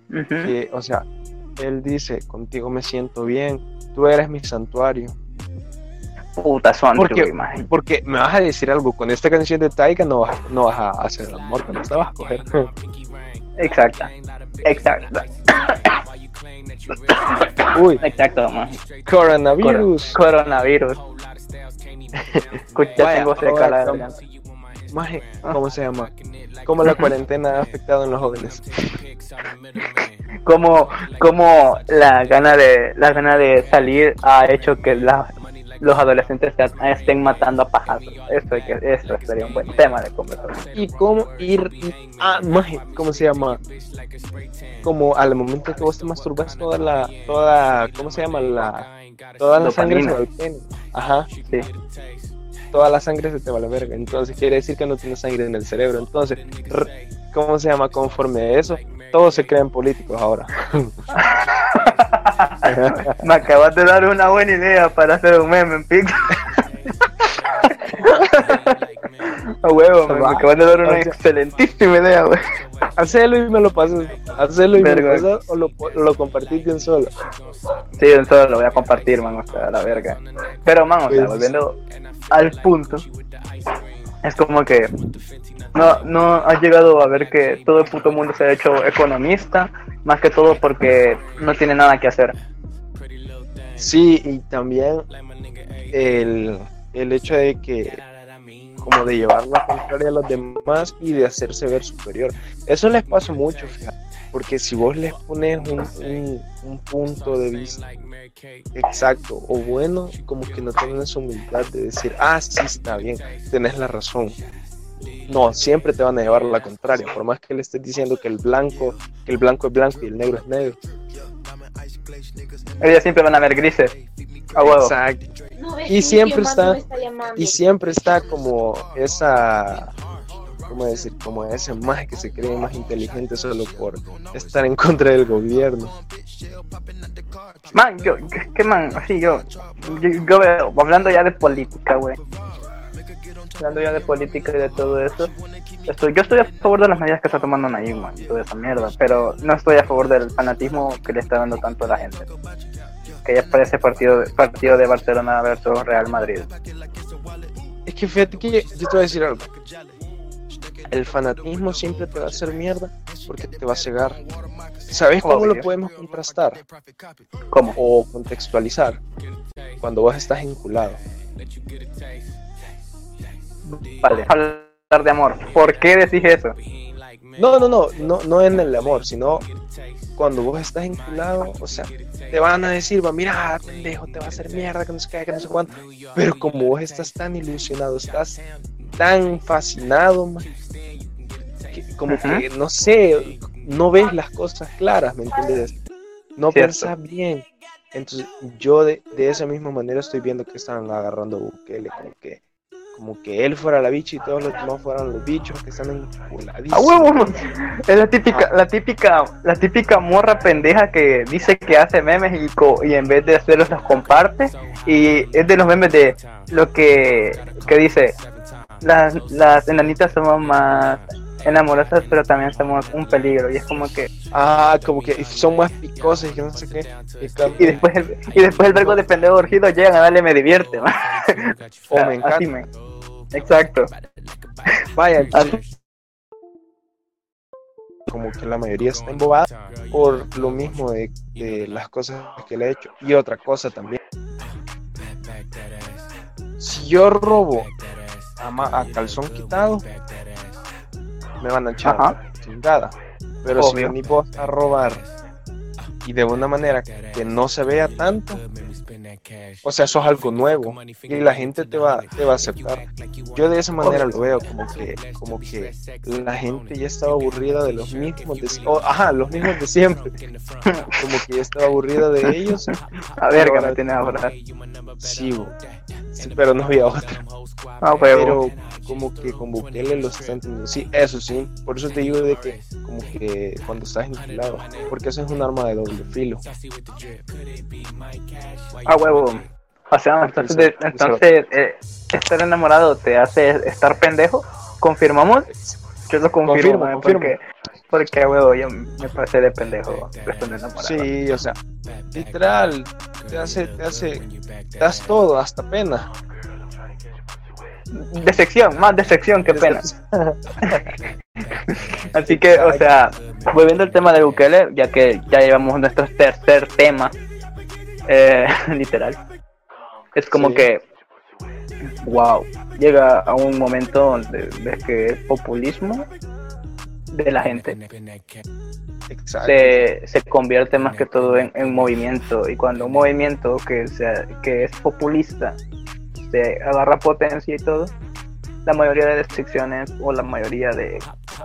Ujú. Que, o sea, él dice, contigo me siento bien, tú eres mi santuario. Puta son Porque, porque me vas a decir algo, con esta canción de Taika no vas, no vas a hacer el amor, cuando te vas a coger. Exacta. *laughs* Exacto. *coughs* Uy, Exacto, man. coronavirus. Coronavirus. *laughs* Escucha, tengo seca la. Maje, ¿cómo se llama? ¿Cómo la cuarentena ha afectado en los jóvenes? como como la gana de la gana de salir ha hecho que la- los adolescentes se- estén matando a pajazos. Eso, eso sería un buen tema de conversación. y cómo ir ah, maje, ¿cómo se llama? Como al momento que vos te masturbas toda la, toda, ¿cómo se llama? La, toda la sangre se Dopamina. al pene. Ajá, Sí. Toda la sangre se te va a la verga. Entonces quiere decir que no tienes sangre en el cerebro. Entonces, ¿cómo se llama? Conforme a eso, todos se creen políticos ahora. *laughs* Me acabas de dar una buena idea para hacer un meme en Pic. *laughs* A huevo, me, acabas de dar una excelentísima idea, güey. Hacelo y me lo pasas. Hacelo y me lo pasas o lo, lo compartís de un solo. Sí, eso lo voy a compartir, man, o sea, la verga. Pero, man, o sea, Pues- volviendo al punto, es como que no, no has llegado a ver que todo el puto mundo se ha hecho economista, más que todo porque no tiene nada que hacer. Sí, y también el, el hecho de que como de llevar la contraria a los demás y de hacerse ver superior. Eso les pasa mucho, fíjate, porque si vos les pones un, un- un punto de vista exacto o bueno, como que no tienen esa humildad de decir, ah, sí, está bien, tenés la razón. No, siempre te van a llevar la contraria, por más que le estés diciendo que el blanco, que el blanco es blanco y el negro es negro. Ellos siempre van a ver grises. A huevo. Exacto. No, Y siempre está-. Y siempre está como esa, ¿cómo decir? Como ese más que se cree más inteligente solo por estar en contra del gobierno. Man, yo, ¿qué man? Así yo, yo, yo veo, hablando ya de política, güey. Hablando ya de política y de todo eso. Estoy, yo estoy a favor de las medidas que está tomando Nayib, man, y toda esa mierda. Pero no estoy a favor del fanatismo que le está dando tanto a la gente. Que ya parece partido, partido de Barcelona versus Real Madrid. Es que fíjate que yo te voy a decir algo. El fanatismo siempre te va a hacer mierda porque te va a cegar. ¿Sabes cómo Obvio. lo podemos contrastar ¿Cómo? o contextualizar? Cuando vos estás enculado. Vale, hablar de amor. ¿Por qué decís eso? No, no, no, no, no en el amor, sino cuando vos estás enculado, o sea, te van a decir, va, mira, pendejo, te va a hacer mierda, que no sé qué, que no sé cuánto. Pero como vos estás tan ilusionado, estás tan fascinado, man, que como Ajá. que, no sé, no ves las cosas claras, ¿me entiendes? No pensás bien. Entonces, yo de, de esa misma manera estoy viendo que están agarrando Bukele, como que, como que él fuera la bicha y todos los demás fueran los bichos que están enculadísimos. ¡A huevo! Es la típica, la típica, la típica morra pendeja que dice que hace memes y, co- y en vez de hacerlos los comparte. Y es de los memes de lo que, que dice, las, las enanitas somos más enamorosas, pero también somos un peligro. Y es como que, Ah, como que son más picosas y que no sé qué. Y, después el, y después el vergo de pendejo urgido llegan a darle me divierte. man. *laughs* o me *laughs* encanta. Así me- Exacto. Vaya, *laughs* Así- como que la mayoría está embobada por lo mismo de, de las cosas que le he hecho. Y otra cosa también. Si yo robo a, a calzón quitado, me van a echar Ajá. chingada. Pero si Obvio. venís vos a robar y de una manera que no se vea tanto, o sea, eso es algo nuevo y la gente te va, te va a aceptar. Yo de esa manera lo veo, como que, como que la gente ya estaba aburrida de los mismos de, ajá, los mismos de siempre. *laughs* Como que ya estaba aburrida de ellos. A ver, que me tienes ahora. Sí, bo. Pero no había otra. A huevo. Pero como que con Bukele lo está entendiendo. Sí, eso sí. Por eso te digo de que como que cuando estás enculado, porque eso es un arma de doble filo. A huevo. O sea, entonces, de- entonces eh, estar enamorado te hace estar pendejo. ¿Confirmamos? Yo lo confirmo, Confirmo, eh, confirmo. Porque, huevo, yo me pasé de pendejo estando enamorado. Sí, o sea, literal, te hace, te hace, te das todo, hasta pena. Decepción, más decepción que pena. *laughs* Así que, o sea, volviendo al tema de Bukele, ya que ya llevamos nuestro tercer tema, eh, *laughs* literal, es como Sí. que, wow, llega a un momento donde ves que el populismo de la gente se, se convierte más que todo en, en movimiento y cuando un movimiento que, sea, que es populista se agarra potencia y todo, la mayoría de restricciones o la mayoría de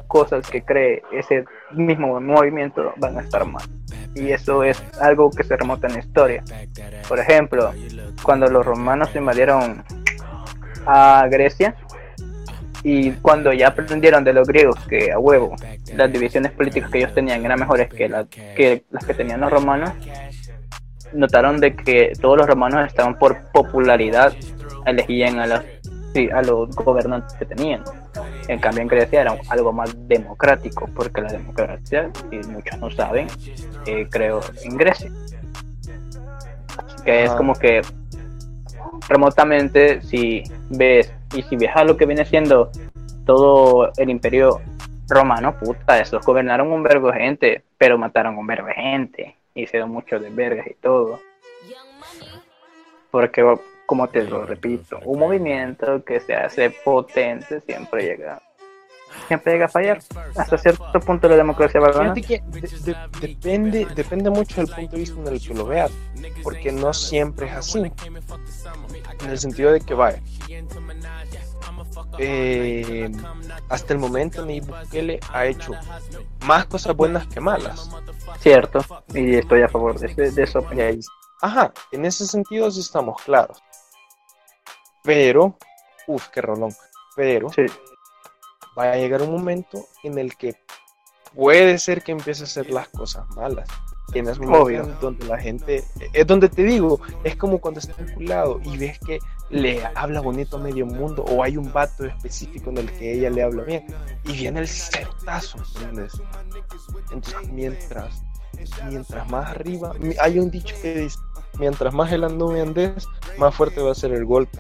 cosas que cree ese mismo movimiento van a estar mal. Y eso es algo que se remota en la historia. Por ejemplo, cuando los romanos invadieron a Grecia y cuando ya aprendieron de los griegos que a huevo las divisiones políticas que ellos tenían eran mejores que, la- que las que tenían los romanos, notaron de que todos los romanos estaban por popularidad elegían a los, sí, a los gobernantes que tenían. En cambio en Grecia era algo más democrático, porque la democracia, y muchos no saben, eh, creo en Grecia. Así que es Ajá. como que remotamente si ves y si ves a lo que viene siendo todo el imperio romano, puta, esos gobernaron un vergo gente, pero mataron un vergo de gente, hicieron mucho de vergas y todo. Porque, como te lo repito, un movimiento que se hace potente siempre llega, siempre llega a fallar. Hasta cierto punto la democracia va a ganar. Que de- de- depende, depende mucho del punto de vista en el que lo veas, porque no siempre es así. En el sentido de que, vaya, eh, hasta el momento Nayib Bukele ha hecho más cosas buenas que malas. Cierto, y estoy a favor de, de- de eso. Ajá, en ese sentido sí estamos claros. Pero, uff, qué rolón. Pero Sí, va a llegar un momento en el que puede ser que empiece a hacer las cosas malas. Ese momento Obvio. donde la gente, es donde te digo, es como cuando estás vinculado y ves que le habla bonito a medio mundo o hay un vato específico en el que ella le habla bien y viene el certazo, ¿entiendes? Entonces, mientras, mientras más arriba, hay un dicho que dice, mientras más el anduvia andes, más fuerte va a ser el golpe.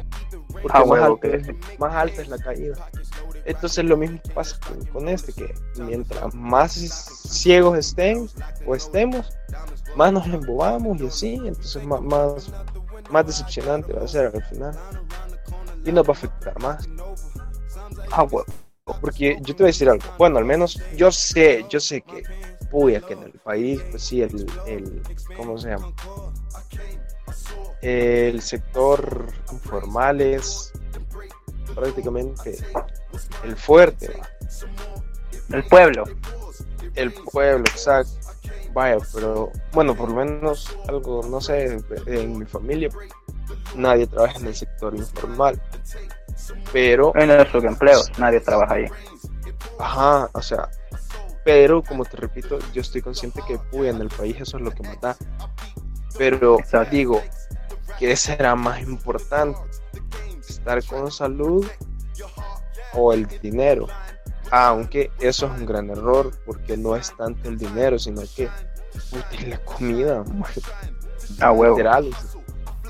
Porque Ah, más, alto que- es- más alta es la caída. Entonces lo mismo pasa con, con este, que mientras más ciegos estén o estemos, más nos embobamos y así, entonces más, más, más decepcionante va a ser al final. Y nos va a afectar más. ah, huevo. Porque yo te voy a decir algo, bueno, al menos yo sé, yo sé que, puya, que en el país, pues sí, el, el ¿cómo se llama? El sector informal es prácticamente el fuerte, ¿va? El pueblo. el pueblo, exacto. Vaya, pero bueno, por lo menos algo, no sé, en mi familia nadie trabaja en el sector informal. Pero, En los subempleos, nadie trabaja ahí. ajá, o sea, pero como te repito, yo estoy consciente que puya, en el país eso es lo que mata. Pero Exacto. digo, ¿qué será más importante? ¿Estar con salud o el dinero? Aunque eso es un gran error, porque no es tanto el dinero, sino que puta, la comida, Ah, huevo. literal.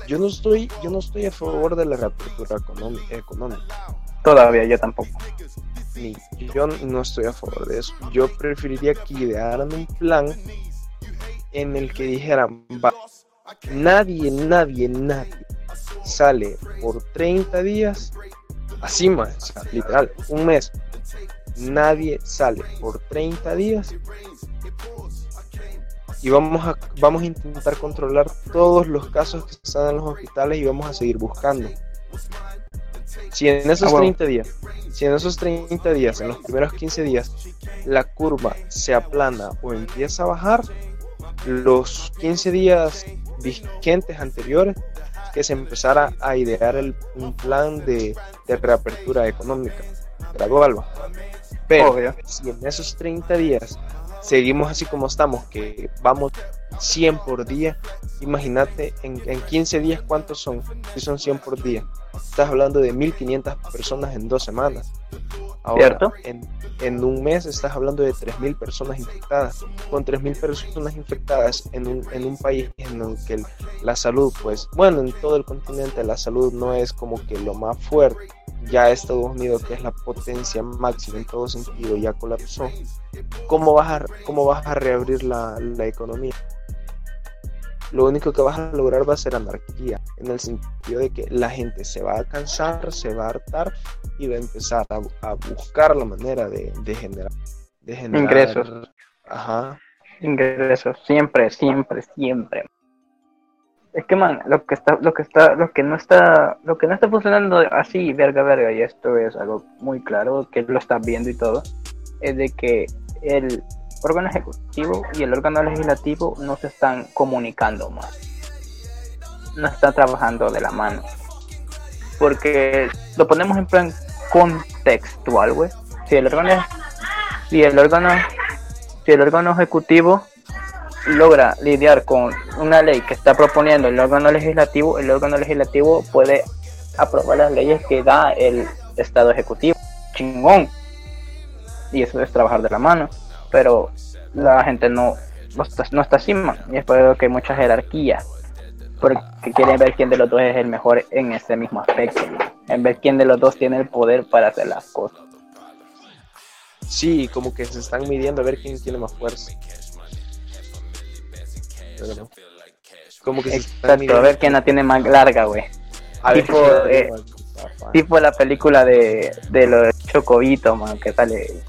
Yo no estoy, yo no estoy a favor de la reapertura económi- económica. Todavía yo tampoco. Ni yo no estoy a favor de eso. Yo preferiría que idearan un plan en el que dijeran, va, nadie, nadie, nadie sale por 30 días, así más, o sea, literal, un mes. Nadie sale por 30 días y vamos a, vamos a intentar controlar todos los casos que están en los hospitales y vamos a seguir buscando. Si en esos Ah, bueno. 30 días, si en esos 30 días, en los primeros 15 días, la curva se aplana o empieza a bajar, los 15 días vigentes anteriores, que se empezara a idear el- un plan de, de reapertura económica gradual. Pero Obvio. si en esos 30 días seguimos así como estamos, que vamos 100 por día, imagínate en, en 15 días cuántos son, si son 100 por día. Estás hablando de 1500 personas en dos semanas. Ahora, ¿Cierto? En, en un mes estás hablando de 3000 personas infectadas. Con 3000 personas infectadas en un, en un país en el que la salud, pues, bueno, en todo el continente la salud no es como que lo más fuerte. Ya Estados Unidos, que es la potencia máxima en todo sentido, ya colapsó. ¿Cómo vas a, cómo vas a reabrir la, la economía? Lo único que vas a lograr va a ser anarquía, en el sentido de que la gente se va a cansar, se va a hartar y va a empezar a, a buscar la manera de, de generar de generar... Ingresos. Ajá. ingresos siempre siempre siempre es que man lo que está lo que está lo que no está lo que no está funcionando así verga verga y esto es algo muy claro que lo estás viendo y todo es de que el órgano ejecutivo y el órgano legislativo no se están comunicando más no están trabajando de la mano porque lo ponemos en plan contextual güey si el órgano si el órgano si el órgano ejecutivo logra lidiar con una ley que está proponiendo el órgano legislativo, el órgano legislativo puede aprobar las leyes que da el Estado ejecutivo. Chingón. Y eso es trabajar de la mano. Pero la gente no, no, está, no está. Y es por eso que hay mucha jerarquía. Porque quieren ver quién de los dos es el mejor en ese mismo aspecto. En ver quién de los dos tiene el poder para hacer las cosas. Sí, como que se están midiendo a ver quién tiene más fuerza. Pero, Como que Exacto, a ver quién la tiene más larga, güey. tipo, eh, Tipo la película de, de los chocobitos, man, que sale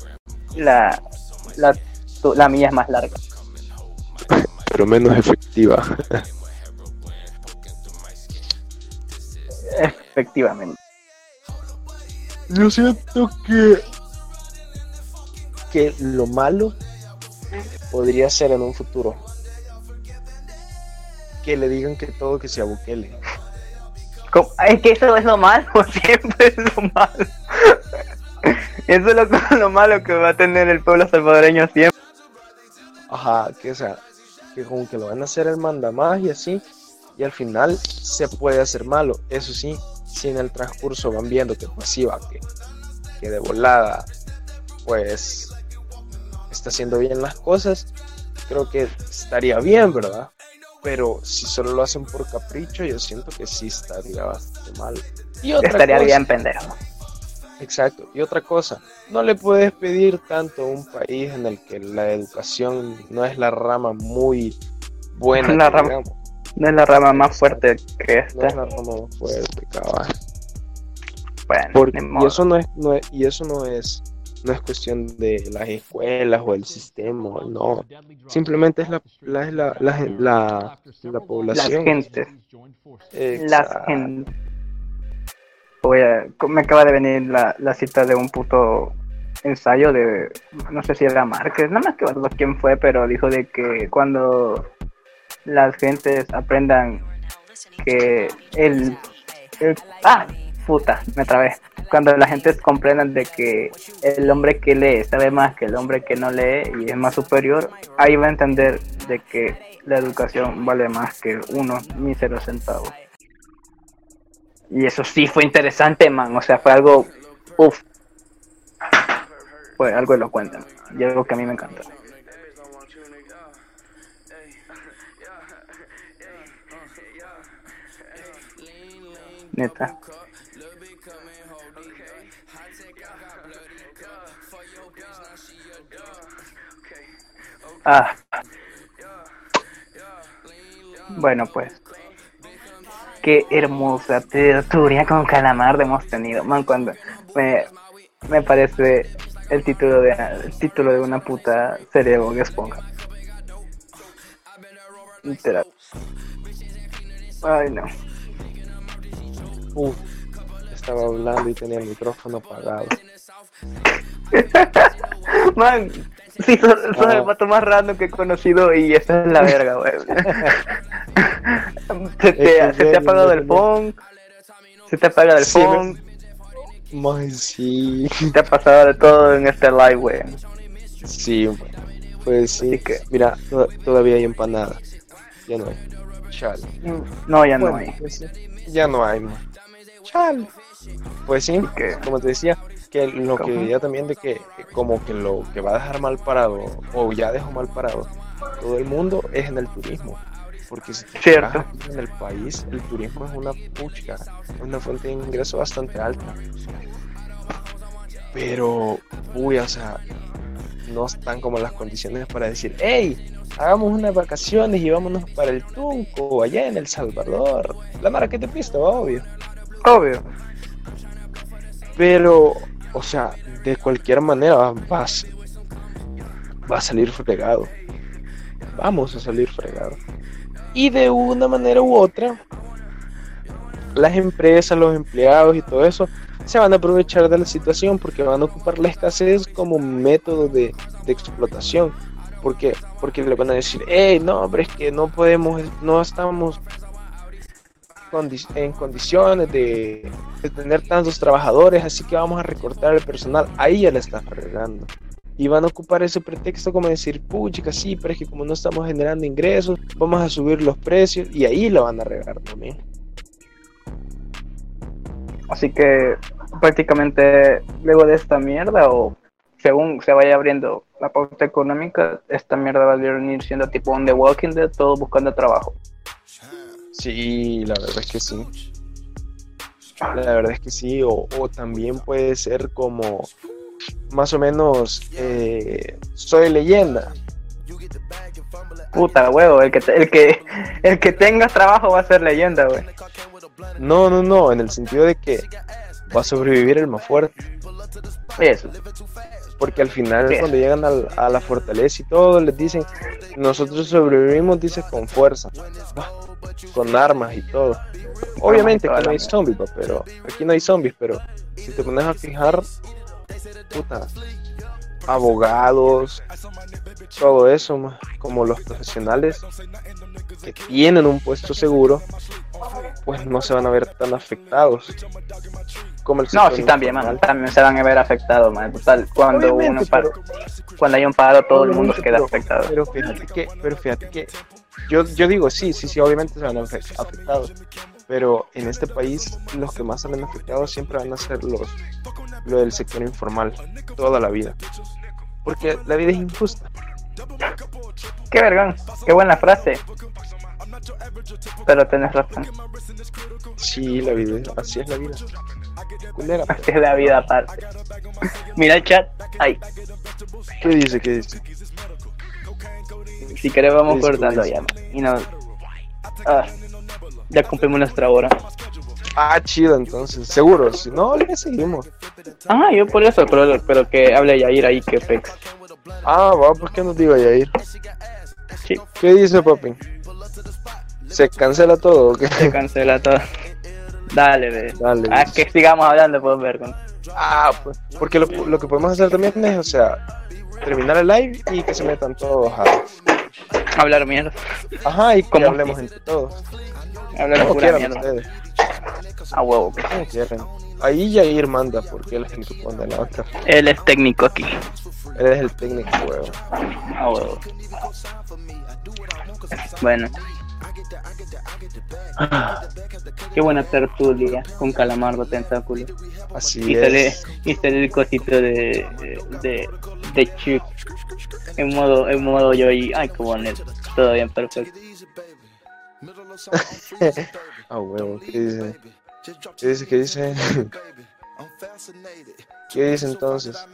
la, la, tu- la mía es más larga. pero menos efectiva. Efectivamente. Yo siento que que lo malo podría ser en un futuro que le digan que todo que sea Bukele. Es que eso es lo malo, *laughs* siempre es lo malo. *laughs* Eso es lo, *laughs* lo malo que va a tener el pueblo salvadoreño siempre. Ajá, que o sea, que como que lo van a hacer el mandamás y así, y al final se puede hacer malo. Eso sí, si en el transcurso van viendo que pues sí va, que, que de volada, pues está haciendo bien las cosas, creo que estaría bien, ¿verdad? Pero si solo lo hacen por capricho, yo siento que sí estaría bastante mal. Y otra Estaría cosa- bien pendejo. Exacto. Y otra cosa, no le puedes pedir tanto a un país en el que la educación no es la rama muy buena. La que rama-. No es la rama más fuerte que No esta. es la rama más fuerte, cabal. Bueno, Porque- y eso no es, no es- y eso no es, no es cuestión de las escuelas o el sistema, no. Simplemente es la, la, la, la, gen- la, la Las población. gentes. Voy me acaba de venir la, la cita de un puto ensayo de, no sé si era Márquez, no me acuerdo quién fue, pero dijo de que cuando las gentes aprendan que el, el- ah, puta, me trabé. Cuando la gente comprendan de que el hombre que lee sabe más que el hombre que no lee y es más superior, ahí va a entender de que la educación vale más que unos míseros centavos. Y eso sí fue interesante, man. O sea, fue algo, uff, fue algo elocuente. Y algo que a mí me encantó. Neta. Ah. Bueno, pues. Qué hermosa tertulia con calamar hemos tenido. Man, cuando me, me parece el título de el título de una puta serie de Bob Esponja. Literal. Ay, no. Uf, estaba hablando y tenía el micrófono apagado. *laughs* Man, sí, sos, sos Ah. el vato más random que he conocido y esa es la *laughs* verga, güey. se, te, Es que se te ha apagado el phone, se te apaga el Sí, me- phone, Mae, sí, te ha pasado de todo en este live, güey. sí, pues sí. Que- Mira, to- todavía hay empanadas. Ya no hay. Chale. No, ya no Bueno, hay. pues sí, ya no hay, man. Chale. Pues sí, que- como te decía, que lo que veía también de que como que lo que va a dejar mal parado, o ya dejó mal parado, todo el mundo es en el turismo. Porque si Cierto. en el país, el turismo es una pucha, una fuente de ingreso bastante alta. Pero, uy, o sea, no están como las condiciones para decir, hey, hagamos unas vacaciones y vámonos para el Tunco, allá en El Salvador. La mara que te pista, obvio. Obvio. Pero, o sea, de cualquier manera vas. va a salir fregado. Vamos a salir fregado. Y de una manera u otra, las empresas, los empleados y todo eso se van a aprovechar de la situación porque van a ocupar la escasez como método de, explotación. Porque, porque le van a decir, hey, no, pero es que no podemos, no estamos en condiciones de, tener tantos trabajadores, así que vamos a recortar el personal. Ahí ya le están regando. Y van a ocupar ese pretexto como decir, puchica, sí, pero es que como no estamos generando ingresos, vamos a subir los precios y ahí lo van a regar también. Así que prácticamente luego de esta mierda o según se vaya abriendo la pauta económica, esta mierda va a venir siendo tipo un The Walking Dead, todo buscando trabajo. Sí, la verdad es que sí. La verdad es que sí, o, también puede ser como más o menos eh, soy leyenda. Puta huevo, el que, el que el que tenga trabajo va a ser leyenda, güey. No, no, no, en el sentido de que va a sobrevivir el más fuerte. Eso. Porque al final cuando llegan a la fortaleza y todo, les dicen, nosotros sobrevivimos, dice, con fuerza, con armas y todo. Obviamente que no hay zombies, pero aquí no hay zombies, pero si te pones a fijar, puta, abogados, todo eso, como los profesionales que tienen un puesto seguro, pues no se van a ver tan afectados como el No, sí, también, man, también se van a ver afectados, man. Total, cuando uno cuando hay un paro, todo el mundo se queda afectado. Pero fíjate que, pero fíjate que yo, yo digo, sí, sí, sí, obviamente se van a ver afectados. Pero en este país, los que más salen afectados siempre van a ser los lo del sector informal, toda la vida. Porque la vida es injusta. Qué vergón, qué buena frase. Pero tenés razón. Sí, la vida, así es la vida. *laughs* Es la vida aparte. Mira el chat. Ay. ¿Qué dice? ¿Qué dice? Si querés vamos cortando ya. Y no. Ah, ya cumplimos nuestra hora. Ah, chido, entonces. Seguro. Si no, le seguimos. Ah, yo por eso, pero, pero que hable Yair ahí, que pex. Ah, va, pues que nos diga Yair. Sí. ¿Qué dice, papi? ¿Se cancela todo o qué? Se cancela todo. Dale, ve. Dale. Ah, que sigamos hablando, pues, ver. Ah, pues. Porque lo, lo, que podemos hacer también es, o sea, terminar el live y que se metan todos a. Hablar mierda. Ajá, y que hablemos entre todos. Hablar pura mierda. Ustedes. A huevo, que. Ahí Jair manda, porque él es el que pone la otra. Él es técnico aquí. Él es el técnico, huevo. A huevo. Bueno. Qué buena tertulia con calamardo tentáculo. Así y es. y sale el cosito de, de, de chip en modo, en modo yo y ay, qué bonito. Todo bien, perfecto. *laughs* ah, huevo, ¿qué dice? ¿Qué dice? ¿Qué dice? *laughs* ¿Qué dice entonces?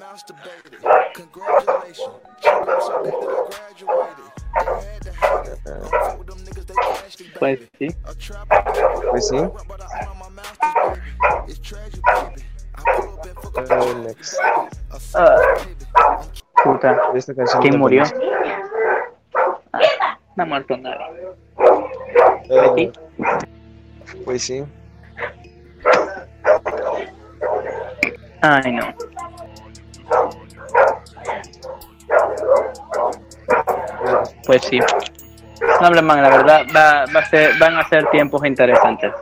Pues sí. Pues sí. Puta. ¿Quién murió? Ah, no ha muerto nadie. Uh, pues sí. Ay, no. Pues sí. No, man, la verdad va, va a ser, van a ser tiempos interesantes.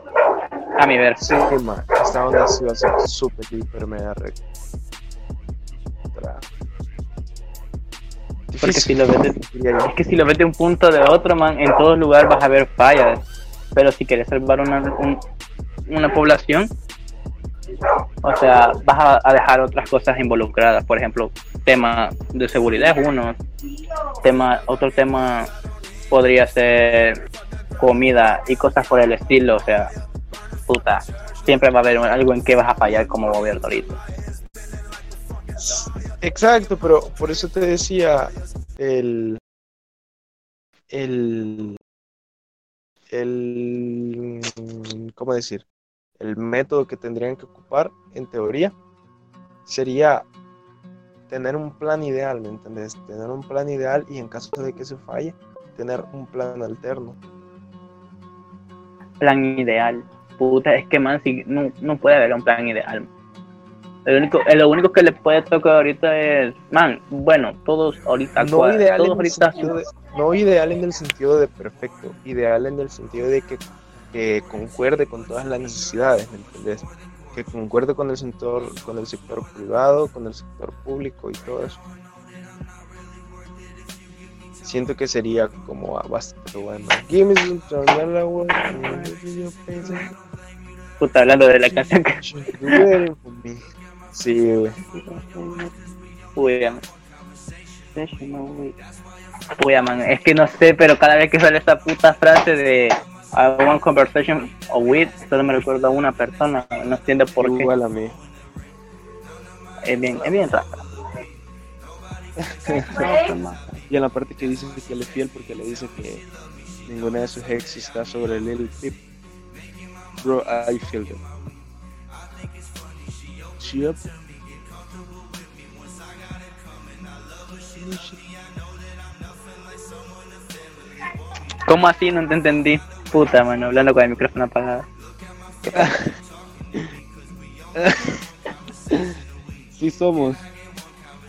A mi ver. Sí, man. Esta onda sí va a ser súper, hiper, mega recta. Porque si lo ves es que si lo ves de un punto de otro, man, en todo lugar vas a ver fallas. Pero si quieres salvar una, una población, o sea, vas a, dejar otras cosas involucradas. Por ejemplo, tema de seguridad es uno. Tema, otro tema podría ser comida y cosas por el estilo. O sea, puta, siempre va a haber algo en que vas a fallar como gobierno ahorita. Exacto, pero por eso te decía el el el cómo decir el método que tendrían que ocupar, en teoría, sería tener un plan ideal, ¿me entendés? Tener un plan ideal y en caso de que se falle, tener un plan alterno. Plan ideal. Puta, es que man, si, no, no puede haber un plan ideal. El único, lo único que le puede tocar ahorita es, man, bueno, todos ahorita, No cuadran, ideal, todos en el ahorita sentido de, no ideal en el sentido de perfecto, ideal en el sentido de que, que concuerde con todas las necesidades, ¿me entendés? Que concuerde con el sector, con el sector privado, con el sector público y todo eso. Siento que sería como bastante bueno. Give me some puta hablando de la *laughs* que Sí, güey. Uy. Uy, man, es que no sé, pero cada vez que sale esa puta frase de I want conversation with, solo me recuerdo a una persona, no entiendo por qué. Igual a mí. Es bien, es bien raro. *laughs* Y en la parte que dice que él es fiel porque le dice que ninguna de sus ex está sobre Lil Peep. Bro, I feel them. Yep. ¿Cómo así? No te entendí. Puta, mano, hablando con el micrófono apagado. *laughs* Sí somos.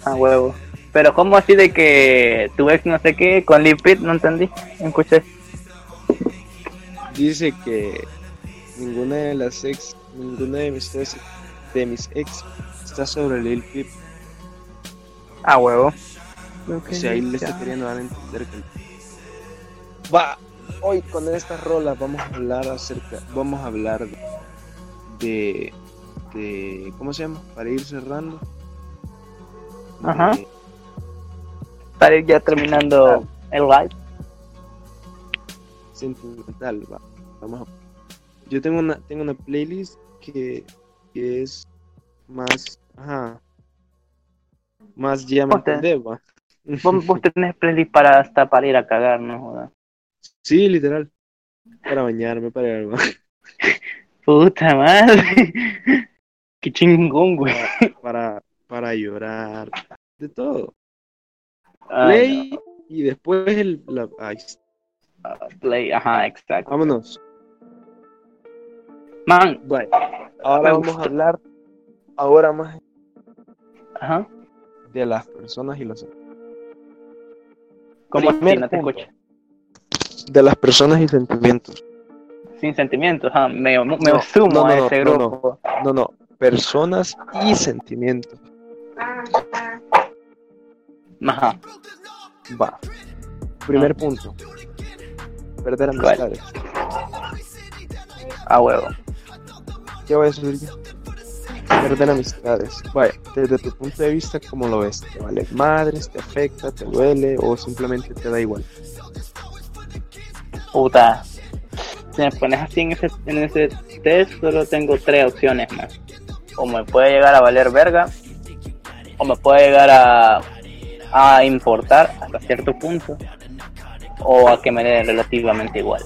Ah, huevo. Pero ¿cómo así de que tu ex no sé qué con Lil Peep? No entendí. No escuché. Dice que ninguna de las ex, ninguna de mis ex, de mis ex está sobre Lil Peep. Ah, huevo. O sea, ahí le está queriendo dar a entender que va hoy con estas rolas vamos a hablar acerca vamos a hablar de, de ¿cómo se llama? para ir cerrando Ajá. Para ir ya terminando el live. sentimental va. vamos a- yo tengo una tengo una playlist que, que es más ajá más ya me entendés, va. Vos, vos tenés playlist para hasta para ir a cagar, no jodas. Sí literal para bañarme para ir al baño. *laughs* Puta madre. *laughs* Qué chingón, güey. para, para llorar, de todo. Ah, Play y después el... La, no. Play, ajá, exacto. Vámonos. Man, Bye. Ahora vamos a hablar ahora más ajá. de las personas y los... ¿Cómo así? No te escucho. De las personas y sentimientos. Sin sentimientos, ajá. Me, me No, sumo no, no, a no, ese no, grupo. No, no. Personas y sentimientos. Ajá. Va. Primer Ah. punto. Perder amistades. A huevo. ¿Qué voy a decir yo? Perder amistades. Vaya, desde tu punto de vista, ¿cómo lo ves? ¿Te vale madres? ¿Te afecta? ¿Te duele? ¿O simplemente te da igual? Puta. Si me pones así en ese, en ese test, solo tengo tres opciones más. O me puede llegar a valer verga, o me puede llegar a, a importar hasta cierto punto, o a que me dé relativamente igual.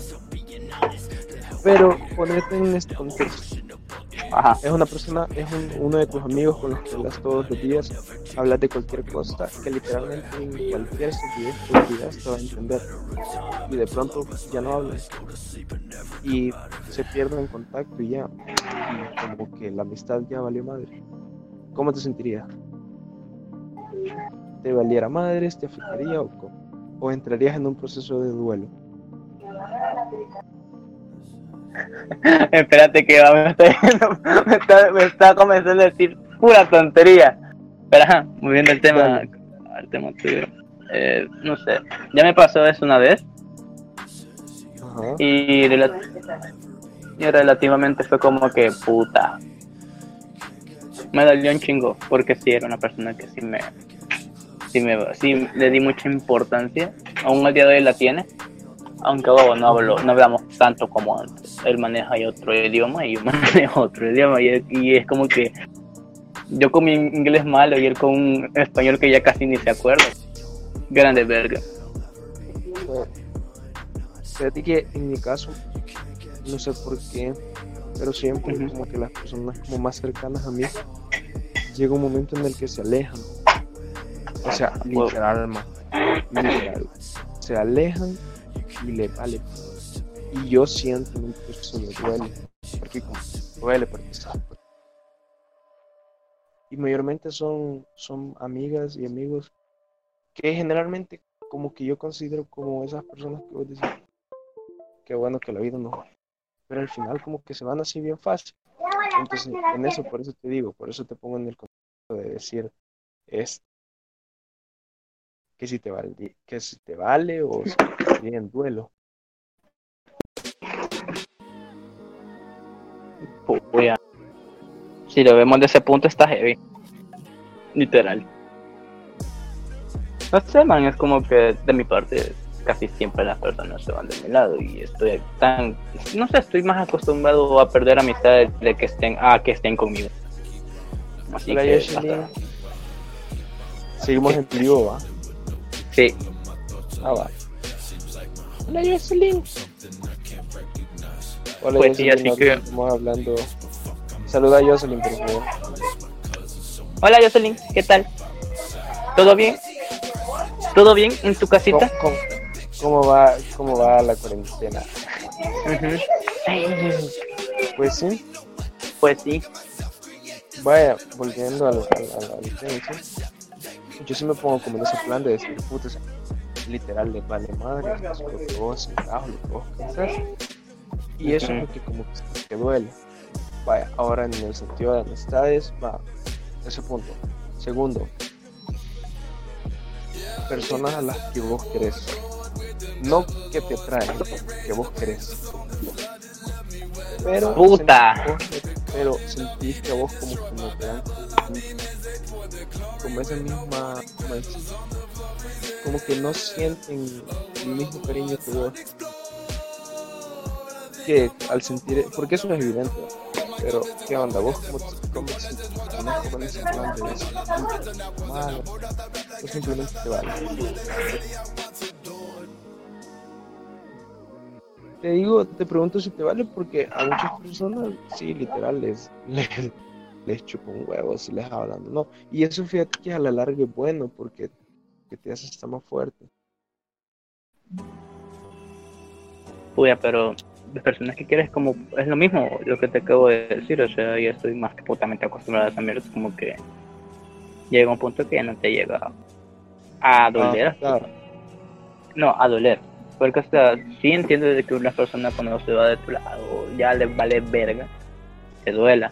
Pero ponerte en este contexto. Ajá. Es una persona, es un- uno de tus amigos con los que hablas todos los días, hablas de cualquier cosa, que literalmente en cualquier sentido te va a entender. Y de pronto ya no hablas. Y se pierden contacto y ya. Y como que la amistad ya valió madre. ¿Cómo te sentirías? ¿Te valiera madres? ¿Te afectaría o? ¿O entrarías en un proceso de duelo? *laughs* Espérate que va, me está, *laughs* me está, me está comenzando a decir pura tontería. Pero ajá, moviendo el tema, al tema tuyo. Eh, no sé, ya me pasó eso una vez Ajá. y, y relativamente fue como que puta. Me dolió un chingo porque sí era una persona que sí me, sí me, sí le di mucha importancia. Aún al día de hoy la tiene. Aunque bobo, no hablo, no hablamos tanto como antes. Él maneja otro idioma y yo *laughs* manejo otro idioma y, y es como que yo con mi inglés malo y él con un español que ya casi ni se acuerda. Grande verga. Fíjate que en mi caso, no sé por qué, pero siempre Ujú. como que las personas como más cercanas a mí, llega un momento en el que se alejan. O sea, literal, man. Literal. Se alejan y le vale. Y yo siento que eso me duele. Porque duele porque sabe. Y mayormente son, son amigas y amigos que generalmente como que yo considero como esas personas que vos decís, qué bueno que la vida no pero al final como que se van así bien fácil. Entonces, en eso, por eso te digo, por eso te pongo en el contexto de decir, es que si te vale, que si te vale o si te en duelo. Si lo vemos de ese punto está heavy. Literal. No sé, man, es como que de mi parte casi siempre las personas se van de mi lado y estoy tan, no sé, estoy más acostumbrado a perder amistades de que estén, a que estén conmigo. Así que, Seguimos en vivo, ¿va? Sí. Ah, va. Hola, Jocelyn. Hola, pues sí, así que... Estamos hablando... Saluda a Jocelyn, por favor. Hola, Jocelyn, ¿qué tal? ¿Todo bien? ¿Todo bien en tu casita? ¿Cómo, va, cómo va la cuarentena? Pues sí. Pues sí. Vaya, volviendo a, la licencia, yo sí me pongo como en ese plan de decir, puta, literal, le vale madre, es lo que vos trabajo, lo que vos pensás. Y eso es lo que como que, duele. Vaya, ahora en el sentido de amistades, va, ese punto. Segundo, personas a las que vos querés. No que te traen, que vos querés. Pero Puta. pero sentís que vos como que no te dan como esa misma como que no sienten el mismo cariño que vos que al sentir porque eso es evidente pero qué onda vos cómo te, cómo te sientes plan de decir malo o simplemente te vale te digo, te pregunto si te vale porque a muchas personas, sí, literal, les, *laughs* les, les chupa un huevo si les hablando, no. Y eso fíjate que a la larga es bueno porque te hace estar más fuerte. Puya, pero de personas que quieres como es lo mismo lo que te acabo de decir, o sea, ya estoy más que putamente acostumbrada a esa mierda, como que llega un punto que ya no te llega a doler. Ah, no, a doler porque, o sea, sí entiendo de que una persona cuando se va de tu lado ya le vale verga, te duela.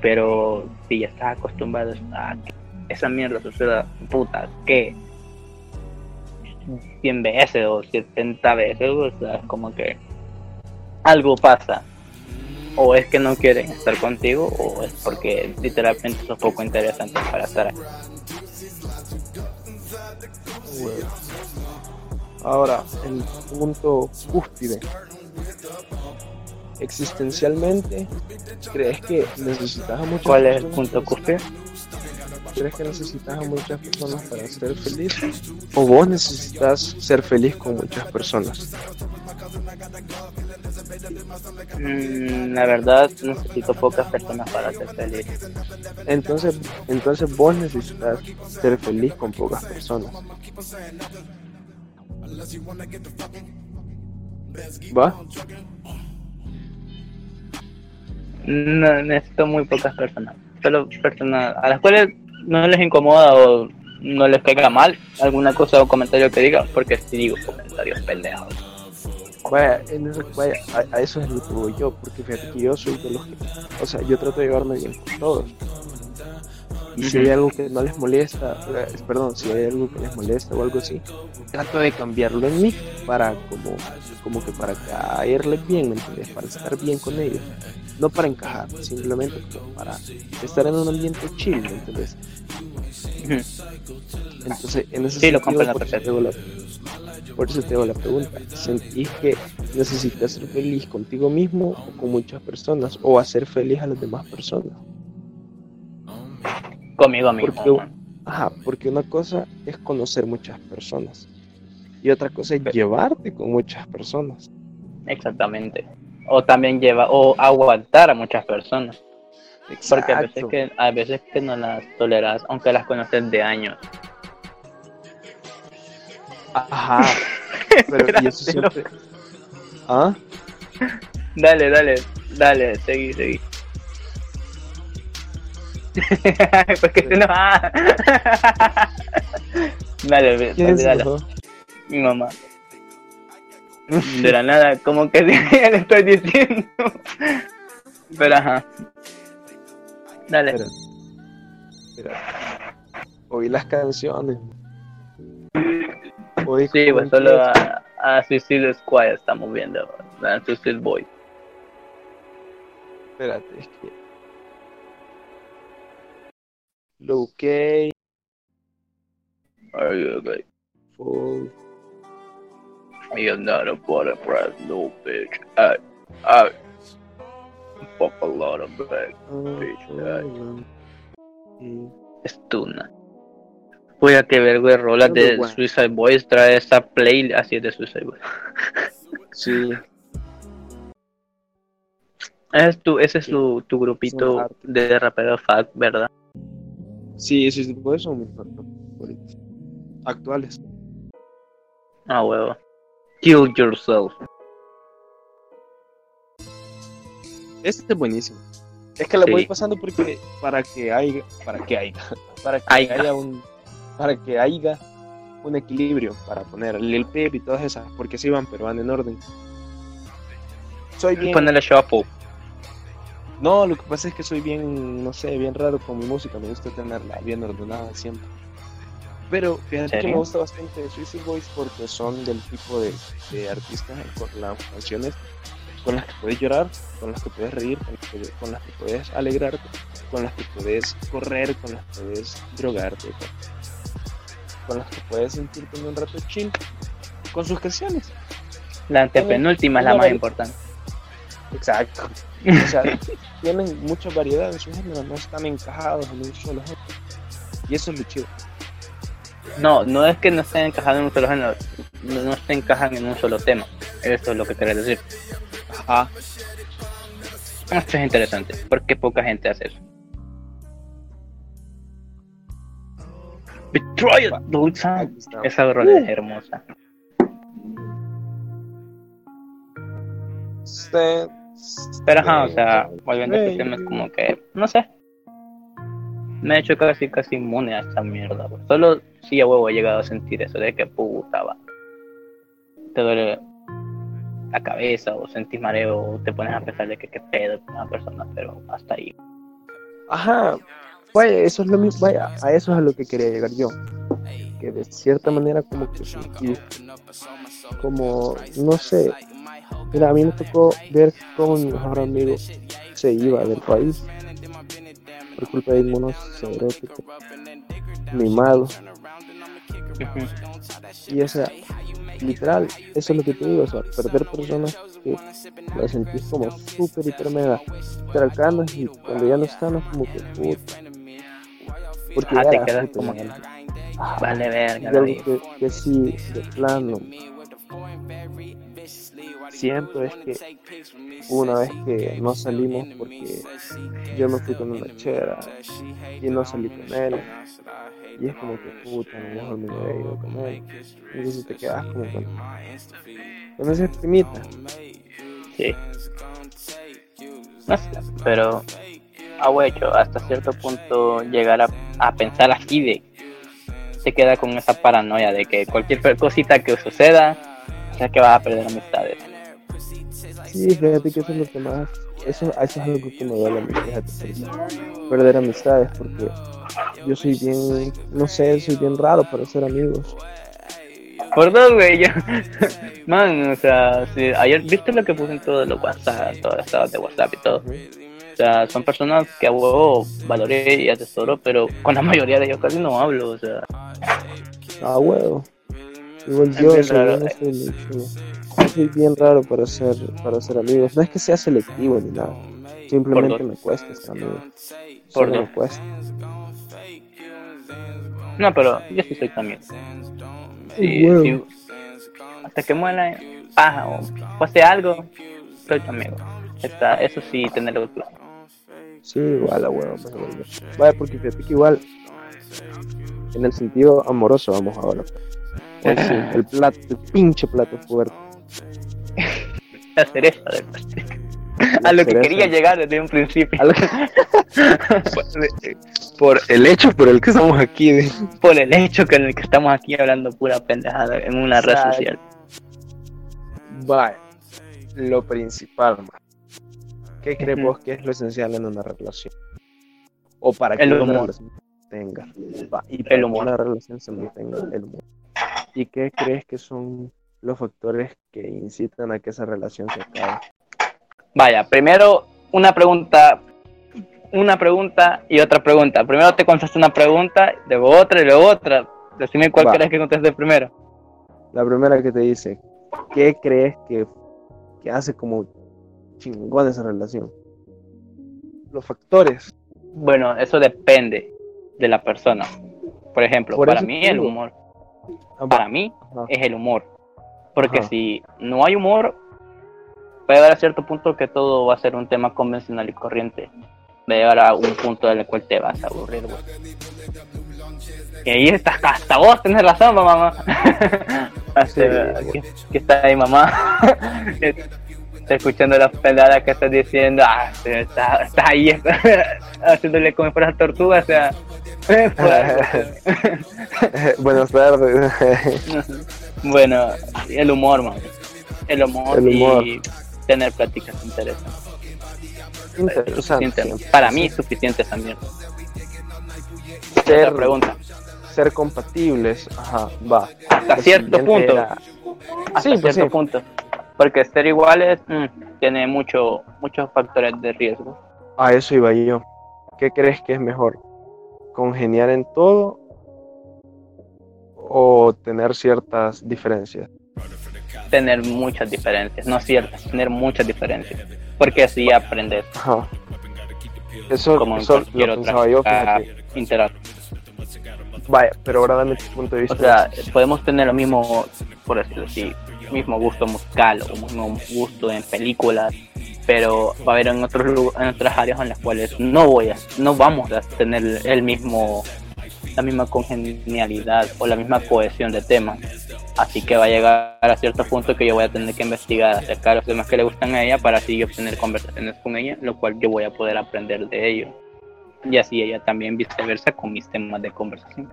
Pero si ya estás acostumbrado a que esa mierda suceda, puta, que 100 veces o 70 veces, o sea, es como que algo pasa. O es que no quieren estar contigo, o es porque literalmente sos poco interesante para estar ahí. Ahora, el punto cúspide. Existencialmente, ¿crees que necesitas a muchas ¿Cuál es el punto cúspide? ¿Crees que necesitas a muchas personas para ser feliz? ¿O vos necesitas ser feliz con muchas personas? Mm, la verdad, necesito pocas personas para ser feliz. Entonces, entonces vos necesitas ser feliz con pocas personas. ¿Va? No, necesito muy pocas personas. Solo personas a las cuales no les incomoda o no les pega mal alguna cosa o comentario que diga, porque si digo comentarios pendejos. Vaya, vaya a, eso es lo que voy yo, porque fíjate que yo soy de los que, o sea, yo trato de llevarme bien con todos. Y si hay algo que no les molesta, eh, perdón, si hay algo que les molesta o algo así, trato de cambiarlo en mí para como, como que para caerles bien, ¿me entiendes? Para estar bien con ellos. No para encajar, simplemente para estar en un ambiente chill, ¿me entiendes? Entonces, en ese sí, lo por, eso te la, por eso te hago la pregunta. ¿Sentís que necesitas ser feliz contigo mismo o con muchas personas? ¿O hacer feliz a las demás personas? Conmigo mismo. Porque, ajá, porque una cosa es conocer muchas personas y otra cosa es llevarte con muchas personas. Exactamente. O también lleva o aguantar a muchas personas. Porque a veces, que, a veces que no las toleras, aunque las conoces de años. Ajá. *laughs* Pero y eso siempre. ¿Ah? Dale, dale, dale, seguí, seguí. *laughs* Porque si no. ah. *laughs* dale, dale, ¿Quién se dale. Mi mamá. *laughs* De la nada, como que le estoy diciendo. Pero ajá. Dale. Oí las canciones. Oí Sí, pues solo a, a Suicide Squad estamos viendo. A Suicide Boy. Espérate, es que. Luke Are you? Full. You're not a butterfly, no bitch. I, I fuck a lot of back. Bitch, Estuna. Voy a que ver, güey, rolas de bueno. Suicide Boys. Trae esa play así es de Suicide Boys. *laughs* Sí, Ese es tu, ese es tu, grupito de raperos fat, ¿verdad? Sí, sí, sí, son mis favoritos. Actuales. Ah, huevo. Kill yourself. Este es buenísimo. Es que lo Sí. voy pasando porque para que haya, para que haya, *laughs* para que haya un, para que haya un equilibrio para poner Lil Peep y todas esas, porque sí van, pero van en orden. Soy bien, Ponele shuffle. No, lo que pasa es que soy bien, no sé, bien raro con mi música, me gusta tenerla bien ordenada siempre. Pero fíjate que me gusta bastante Suicide Boys porque son del tipo de, de artistas con las canciones con las que puedes llorar, con las que puedes reír, con las que, con las que puedes alegrarte, con las que puedes correr, con las que puedes drogarte, con, con las que puedes sentirte un rato chill con sus canciones. La antepenúltima es la más importante. Exacto. O sea, *laughs* tienen mucha variedad en su género, no están encajados en un solo género. Y eso es lo chido. No, no es que no estén encajados en un solo género, no, no se encajan en un solo tema. Eso es lo que querés decir. Ajá. Esto es interesante, porque poca gente hace eso. Betrayal. Esa rola es hermosa. Este- Pero ajá, o sea, volviendo a este tema es como que, no sé. Me he hecho casi casi inmune a esta mierda. Solo si a huevo he llegado a sentir eso de que puta va. Te duele la cabeza o sentís mareo o te pones a pensar de que qué pedo con una persona, pero hasta ahí. Ajá. Vaya, eso es lo mismo. Vaya, a eso es a lo que quería llegar yo. Que de cierta manera como que sentí como, no sé. Mira, a mí me tocó ver cómo mi mejor amigo se iba del país por culpa de unos seróticos mimados. Y o sea, literal, eso es lo que te digo, o sea, perder personas que las sentís como súper, hiper, mega cercanas y cuando ya no están es como que puta. Porque Ah, ya te quedas como que, Vale, verga. Que, que sí, de plano, siento es que una vez que no salimos porque yo me fui con una chera y no salí con él y es como que puta, mejor me hubiera ido con él entonces te quedas como con, con esa espinita Sí. No sé, pero a huecho, hasta cierto punto llegar a, a pensar así de te queda con esa paranoia de que cualquier cosita que suceda, o sea que vas a perder amistades. Sí, fíjate que eso es lo que más eso, eso es algo que me duele a fíjate perder amistades porque yo soy bien, no sé, soy bien raro para ser amigos Por dos, güey, yo. *laughs* Man, o sea, si ayer viste lo que puse en todos los WhatsApp, los estados de WhatsApp y todo. O sea, son personas que a huevo valoré y atesoro, pero con la mayoría de ellos casi no hablo, o sea. Ah, huevo. Igual yo, no soy mucho. Soy bien raro para ser, para ser amigos. No es que sea selectivo ni nada. Simplemente me cuesta ser amigo. Por me cuesta. No, pero yo sí soy también. Sí, Huevo. sí. Hasta que muera paja o pase algo, soy tu amigo. Está, eso sí, tenerlo claro. Sí, igual a huevo. Vaya, porque fíjate que igual en el sentido amoroso vamos ahora. Pues sí, el plato, el pinche plato fuerte. La cereza del pastel. A lo que quería llegar desde un principio. Por el hecho por el que estamos aquí. Por el hecho que en el que estamos aquí hablando pura pendejada en una red social. Vaya, lo principal, man. ¿Qué crees vos que es lo esencial en una relación? O para que El una humor. relación se mantenga. Y El humor. una relación se mantenga el humor. ¿Y qué crees que son los factores que incitan a que esa relación se acabe? Vaya, primero una pregunta, una pregunta y otra pregunta. Primero te contesto una pregunta, luego otra y luego otra. Decime cuál Va. que conteste primero. La primera que te dice, ¿qué crees que, que hace como chingón esa relación? Los factores. Bueno, eso depende de la persona. Por ejemplo, Por para mí el humor, Ah, para mí es el humor. Porque Ajá. si no hay humor, puede llegar a cierto punto que todo va a ser un tema convencional y corriente. Va a llegar a un punto en el cual te vas a aburrir, güey. Y ahí estás, hasta vos tenés razón, mamá. *laughs* Hasta Sí. que, que está ahí, mamá. *laughs* está escuchando las peladas que estás diciendo. Ah, sí, está, está ahí *laughs* haciéndole como si fueras tortuga, o sea. *laughs* Buenas tardes. *laughs* bueno, el humor, man. El humor, El humor. y tener pláticas interesantes. Interesante. Para mí suficiente también. Ser- Otra pregunta. ser compatibles, ajá, va. Hasta cierto punto. era- Hasta Sí, pues cierto sí. punto. Porque ser iguales mm, tiene mucho, muchos factores de riesgo. A eso iba yo. ¿Qué crees que es mejor? ¿Congeniar en todo o tener ciertas diferencias? Tener muchas diferencias, no ciertas, tener muchas diferencias. Porque así aprendes Ajá. Eso, como eso lo pensaba yo, interacción. Vaya, pero ahora dame tu punto de O vista. sea, podemos tener lo mismo, por decirlo así, mismo gusto musical o mismo gusto en películas, pero va a haber en otros en otras áreas en las cuales no voy a, no vamos a tener el mismo, la misma congenialidad o la misma cohesión de temas. Así que va a llegar a cierto punto que yo voy a tener que investigar acerca de los temas que le gustan a ella para así yo tener conversaciones con ella, lo cual yo voy a poder aprender de ello. Y así ella también viceversa con mis temas de conversación.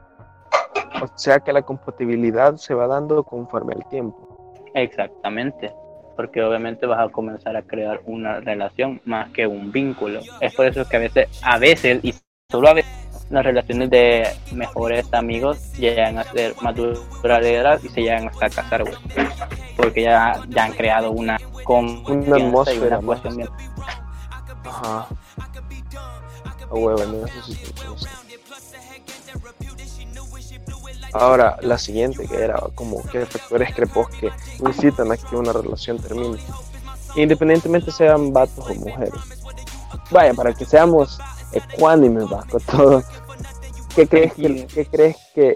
o sea que la compatibilidad se va dando conforme al tiempo. Exactamente, porque obviamente vas a comenzar a crear una relación más que un vínculo. Es por eso que a veces, a veces y solo a veces, las relaciones de mejores amigos llegan a ser más duraderas y se llegan hasta a casar, güey. Porque ya, ya han creado una confianza y atmósfera, una ¿no? cuestión bien- Ajá. A huevo, no, conozco. Ahora, la siguiente, que era como qué factores crees vos que incitan a que una relación termine. Independientemente sean vatos o mujeres. Vaya, para que seamos ecuánimes, va, con todo. ¿Qué crees que, qué crees que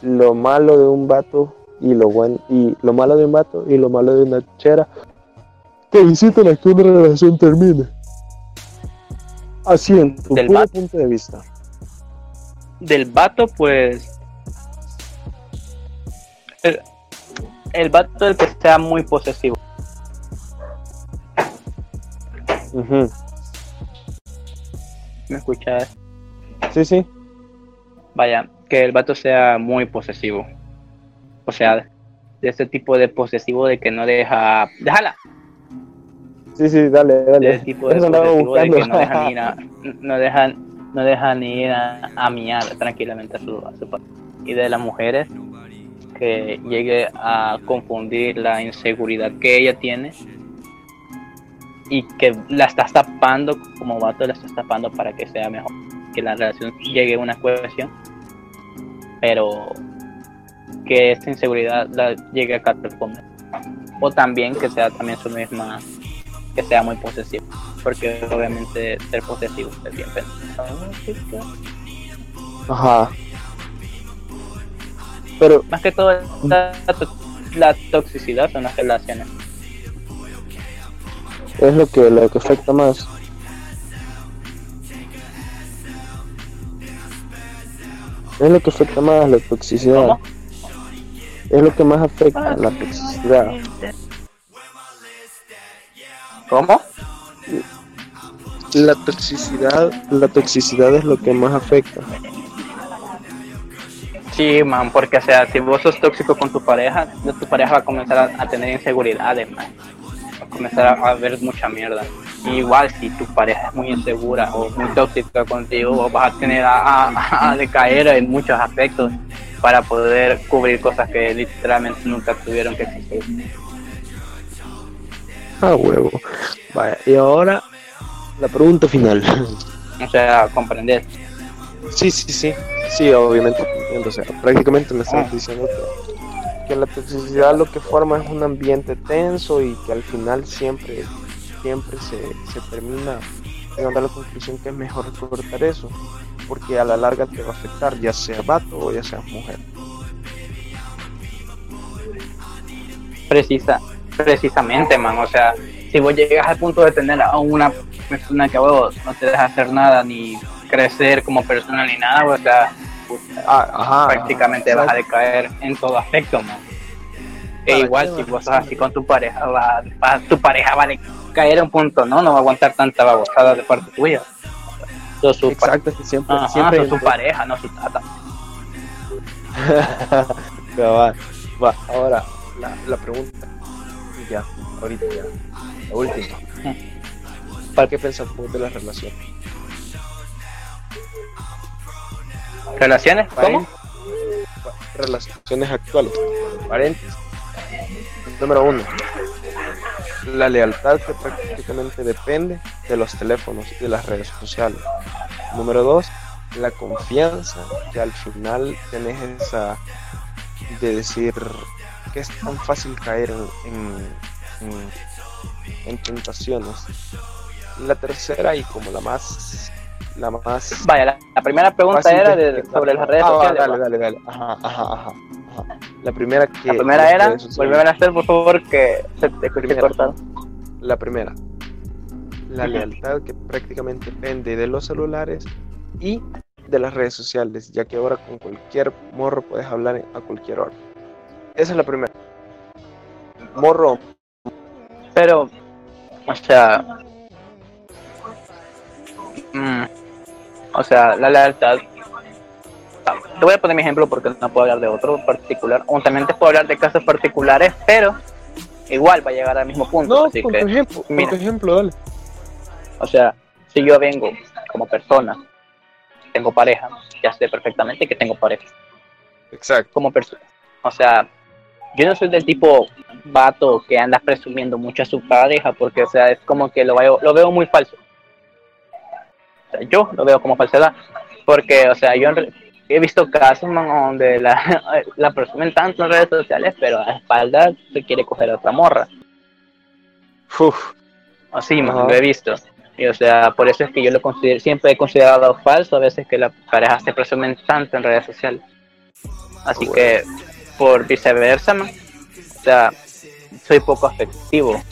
lo malo de un vato y lo bueno y lo malo de un vato y lo malo de una chera que incitan a que una relación termine? Así en tu Del puro punto de vista. Del vato, pues... El, el vato el que sea muy posesivo. Ujú. ¿Me escuchas? Sí, sí. Vaya, que el vato sea muy posesivo. O sea, de ese tipo de posesivo de que no deja. ¡Déjala! Sí, sí, dale, De dale. ese tipo de Eso andaba posesivo de que no dejan ir a. *laughs* No dejan, no dejan ir a, a miar tranquilamente a su, a su Y de las mujeres que llegue a confundir la inseguridad que ella tiene y que la estás tapando como vato, la estás tapando para que sea mejor, que la relación llegue a una cohesión, pero que esta inseguridad la llegue a carcomer. O también que sea también su misma, que sea muy posesivo, porque obviamente ser posesivo es bien pensado. Ajá. Pero, Más que todo la, la toxicidad son las relaciones. es lo que, lo que afecta más. Es lo que afecta más la toxicidad. ¿Cómo? es lo que más afecta la toxicidad. ¿Cómo? La toxicidad, la toxicidad es lo que más afecta. Sí, man, porque o sea, si vos sos tóxico con tu pareja, tu pareja va a comenzar a, a tener inseguridades, man. Va a comenzar a, a ver mucha mierda. Y igual si tu pareja es muy insegura o muy tóxica contigo, vas a tener a, a- a decaer en muchos aspectos para poder cubrir cosas que literalmente nunca tuvieron que existir. Ah, huevo. Vaya, y ahora la pregunta final. O sea, comprender. Sí, sí, sí. Sí, obviamente. sea, prácticamente me estás diciendo que, que la toxicidad lo que forma es un ambiente tenso y que al final siempre, siempre se, se termina llegando a la conclusión que es mejor cortar eso. Porque a la larga te va a afectar, ya sea vato o ya sea mujer. Precisa, precisamente, man. O sea, si vos llegas al punto de tener a una persona que a vos no te deja hacer nada, ni crecer como persona, ni nada, o sea, Ah, ajá. prácticamente vas a decaer en todo aspecto, man. E igual, si vos sos así con tu pareja, va, va- tu pareja va a caer a un punto, ¿no? No va a aguantar tanta babosada de parte tuya. Sos su, Exacto, siempre, Ajá, siempre sos su pareja, no su tata. *laughs* Pero va, va, ahora la, la pregunta. Ya, ahorita ya. La última. ¿Para qué pensás vos de las relaciones? ¿Relaciones? ¿Cómo? Relaciones actuales. Paréntesis. Número uno. La lealtad que prácticamente depende de los teléfonos y de las redes sociales. Número dos. La confianza que al final tenés esa de decir que es tan fácil caer en, en, en- en tentaciones. La tercera y como la más la más Vaya, la, la primera pregunta era de sobre las redes Ah, sociales. Dale, va. dale, dale. Ajá, ajá, ajá, ajá. La primera que La primera era, a hacer, por favor, que se te cortado. La primera. La lealtad que prácticamente depende de los celulares y de las redes sociales, ya que ahora con cualquier morro puedes hablar a cualquier hora. Esa es la primera. Morro, Pero, o sea, mm, o sea, la lealtad. Te voy a poner mi ejemplo porque no puedo hablar de otro particular. O también te puedo hablar de casos particulares, pero igual va a llegar al mismo punto. no, así con que, tu ejemplo, mira. tu ejemplo, dale. o sea, si yo vengo como persona, tengo pareja, ya sé perfectamente que tengo pareja. Exacto. como persona. O sea, yo no soy del tipo vato que anda presumiendo mucho a su pareja porque, o sea, es como que lo veo, lo veo muy falso. O sea, yo lo veo como falsedad. Porque, o sea, yo he visto casos donde la, *laughs* la presumen tanto en redes sociales, pero a espaldas se quiere coger a otra morra. Uf, Así, Ajá. lo he visto. Y, o sea, por eso es que yo lo considero, siempre he considerado falso a veces que las parejas se presumen tanto en redes sociales. Así que, por viceversa, o sea, soy poco afectivo.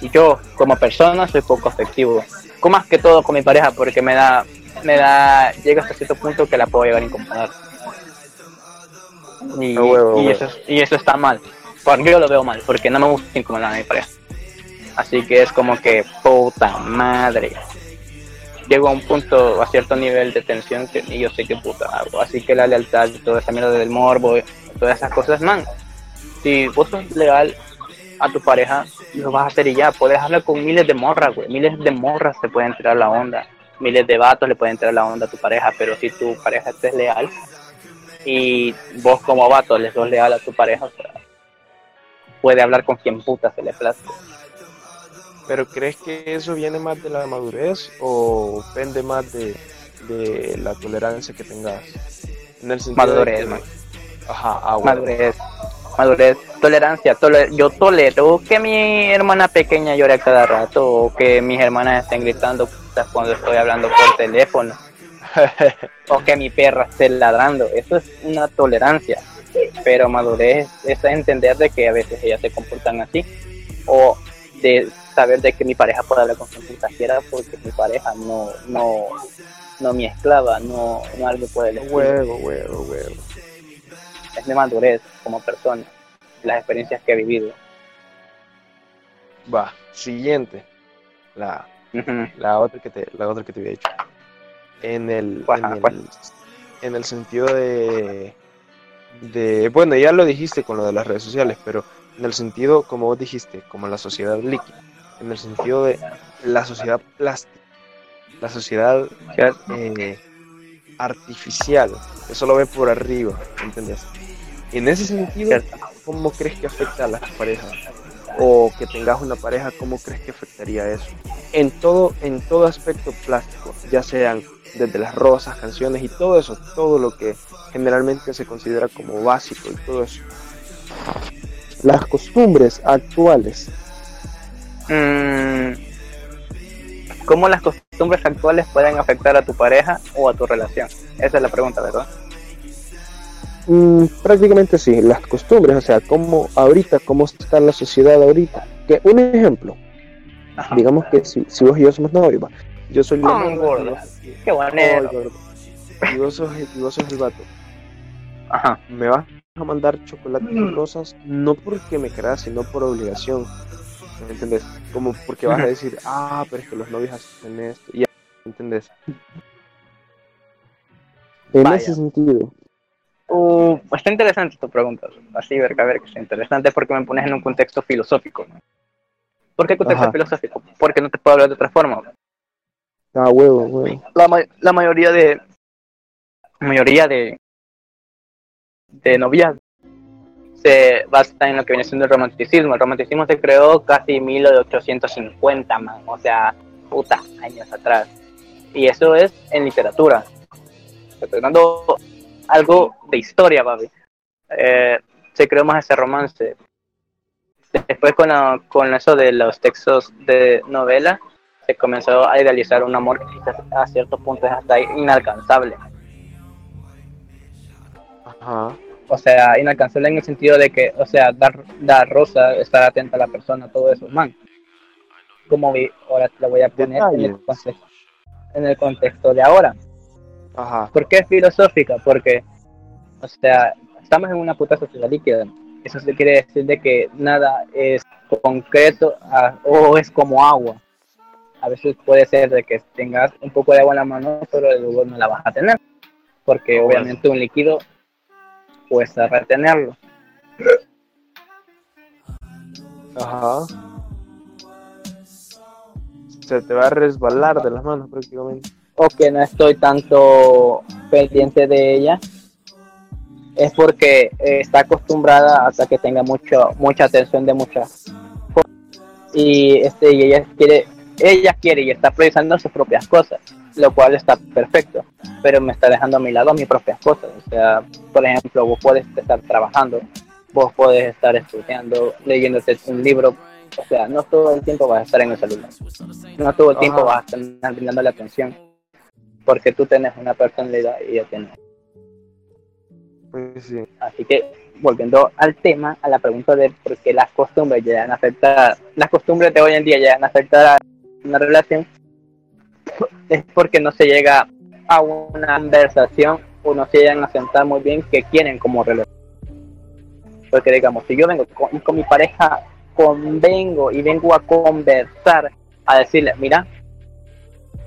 Y yo, como persona, soy poco afectivo. Con más que todo con mi pareja, porque me da, me da, llega hasta cierto punto que la puedo llegar a incomodar. Y, a y eso, y eso está mal. Porque yo lo veo mal, porque no me gusta incomodar a mi pareja. Así que es como que, puta madre. Llego a un punto, a cierto nivel de tensión que y yo sé que puta hago. Así que la lealtad, toda esa mierda del morbo, todas esas cosas, man. Si vos sos leal a tu pareja, lo vas a hacer y ya. Puedes hablar con miles de morras, güey. Miles de morras se pueden tirar la onda. Miles de vatos le pueden tirar la onda a tu pareja. Pero si tu pareja te es leal y vos como vato le sos leal a tu pareja, o sea, puede hablar con quien puta se le plazca. pero ¿crees que eso viene más de la madurez o depende más de, de la tolerancia que tengas? En el sentido de Madurez, que- man. Ajá, ah, bueno. madurez, madurez, tolerancia. tole- yo tolero que mi hermana pequeña llore a cada rato o que mis hermanas estén gritando cuando estoy hablando por teléfono *laughs* o que mi perra esté ladrando. Eso es una tolerancia. Pero madurez es entender de que a veces ellas se comportan así o de saber de que mi pareja puede hablar con quien quiera porque mi pareja no, no, no mi esclava, no, no algo por el estilo Huevo, huevo, huevo. Es de madurez como persona. las experiencias que he vivido. Va, siguiente. La, la otra que te, la otra que te había dicho. En el, Ajá, en el, ¿cuál? en el sentido de, de, bueno, ya lo dijiste con lo de las redes sociales, pero en el sentido, como vos dijiste, como la sociedad líquida, en el sentido de la sociedad plástica, la sociedad eh, artificial, que solo ve por arriba, ¿entendés? En ese sentido. ¿cómo crees que afecta a las parejas? O que tengas una pareja, ¿cómo crees que afectaría eso? En todo, en todo aspecto plástico, ya sean desde las rosas, canciones y todo eso, todo lo que generalmente se considera como básico y todo eso. Las costumbres actuales. Mm, ¿Cómo las costumbres actuales pueden afectar a tu pareja o a tu relación? Esa es la pregunta, ¿verdad? Mm, prácticamente sí, las costumbres, o sea, cómo ahorita, cómo está la sociedad ahorita. Que un ejemplo, Ajá. digamos que si, si vos y yo somos novios, yo soy la morra, gorda. Qué gordo. y vos sos, y vos sos el vato. Ajá. Me vas a mandar chocolates y rosas no porque me creas, sino por obligación. ¿Me entendés? Como porque vas a *laughs* decir, ah, pero es que los novios hacen esto. Y ya, ¿me entendés? En Vaya. ese sentido. Uh, está interesante tu pregunta. Así, ver, a ver, que está interesante porque me pones en un contexto filosófico. ¿no? ¿Por qué contexto Ajá. filosófico? Porque no te puedo hablar de otra forma. Ah, huevo, huevo. La, ma- la mayoría de la mayoría de de novias se basa en lo que viene siendo el romanticismo. El romanticismo se creó casi 1850, man. O sea, puta, años atrás. Y eso es en literatura. Estoy dando algo de historia, papi. Eh, se creó más ese romance. Después con, la- con eso de los textos de novela, se comenzó a idealizar un amor que quizás a cierto punto es hasta inalcanzable. Ajá. O sea, inalcanzable en el sentido de que, o sea, dar, dar rosa, estar atenta a la persona, todo eso, man. Como vi, ahora te lo voy a poner en el, contexto, en el contexto de ahora. Ajá. ¿Por qué es filosófica? Porque, o sea, estamos en una puta sociedad líquida. Eso se quiere decir de que nada es concreto ah, o es como agua. A veces puede ser de que tengas un poco de agua en la mano, pero luego no la vas a tener. Porque Bueno. obviamente un líquido cuesta retenerlo. Ajá. Se te va a resbalar de las manos prácticamente. O que no estoy tanto pendiente de ella es porque eh, está acostumbrada hasta que tenga mucho mucha atención de muchas cosas y este y ella quiere ella quiere y está priorizando sus propias cosas lo cual está perfecto pero me está dejando a mi lado mis propias cosas o sea por ejemplo vos puedes estar trabajando vos puedes estar estudiando leyéndote un libro o sea no todo el tiempo vas a estar en el celular no todo el tiempo Ajá. vas a estar brindándole atención porque tú tienes una personalidad y ella tiene. Pues sí. Así que, volviendo al tema, a la pregunta de por qué las costumbres llegan a afectar, las costumbres de hoy en día llegan a afectar a una relación, es porque no se llega a una conversación o no se llegan a sentar muy bien que quieren como relación. Porque digamos, si yo vengo con, con mi pareja, convengo y vengo a conversar, a decirle, mira,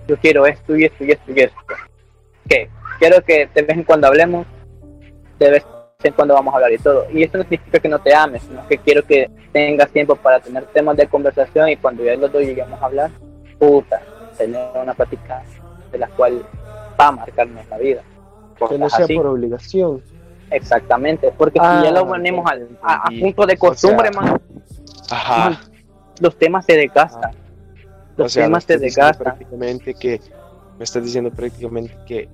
yo quiero esto y esto y esto y esto. Que quiero que de vez en cuando hablemos, de vez en cuando vamos a hablar y todo. Y esto no significa que no te ames, sino que quiero que tengas tiempo para tener temas de conversación y cuando ya los dos lleguemos a hablar, puta, tener una plática de la cual va a marcarnos la vida. Que no sea así. por obligación. Exactamente, porque Ah, si ya lo ponemos al, a, punto de O costumbre, sea, man, Ajá. los temas se desgastan. Los O sea, temas diciendo desgastan. prácticamente que me estás diciendo prácticamente que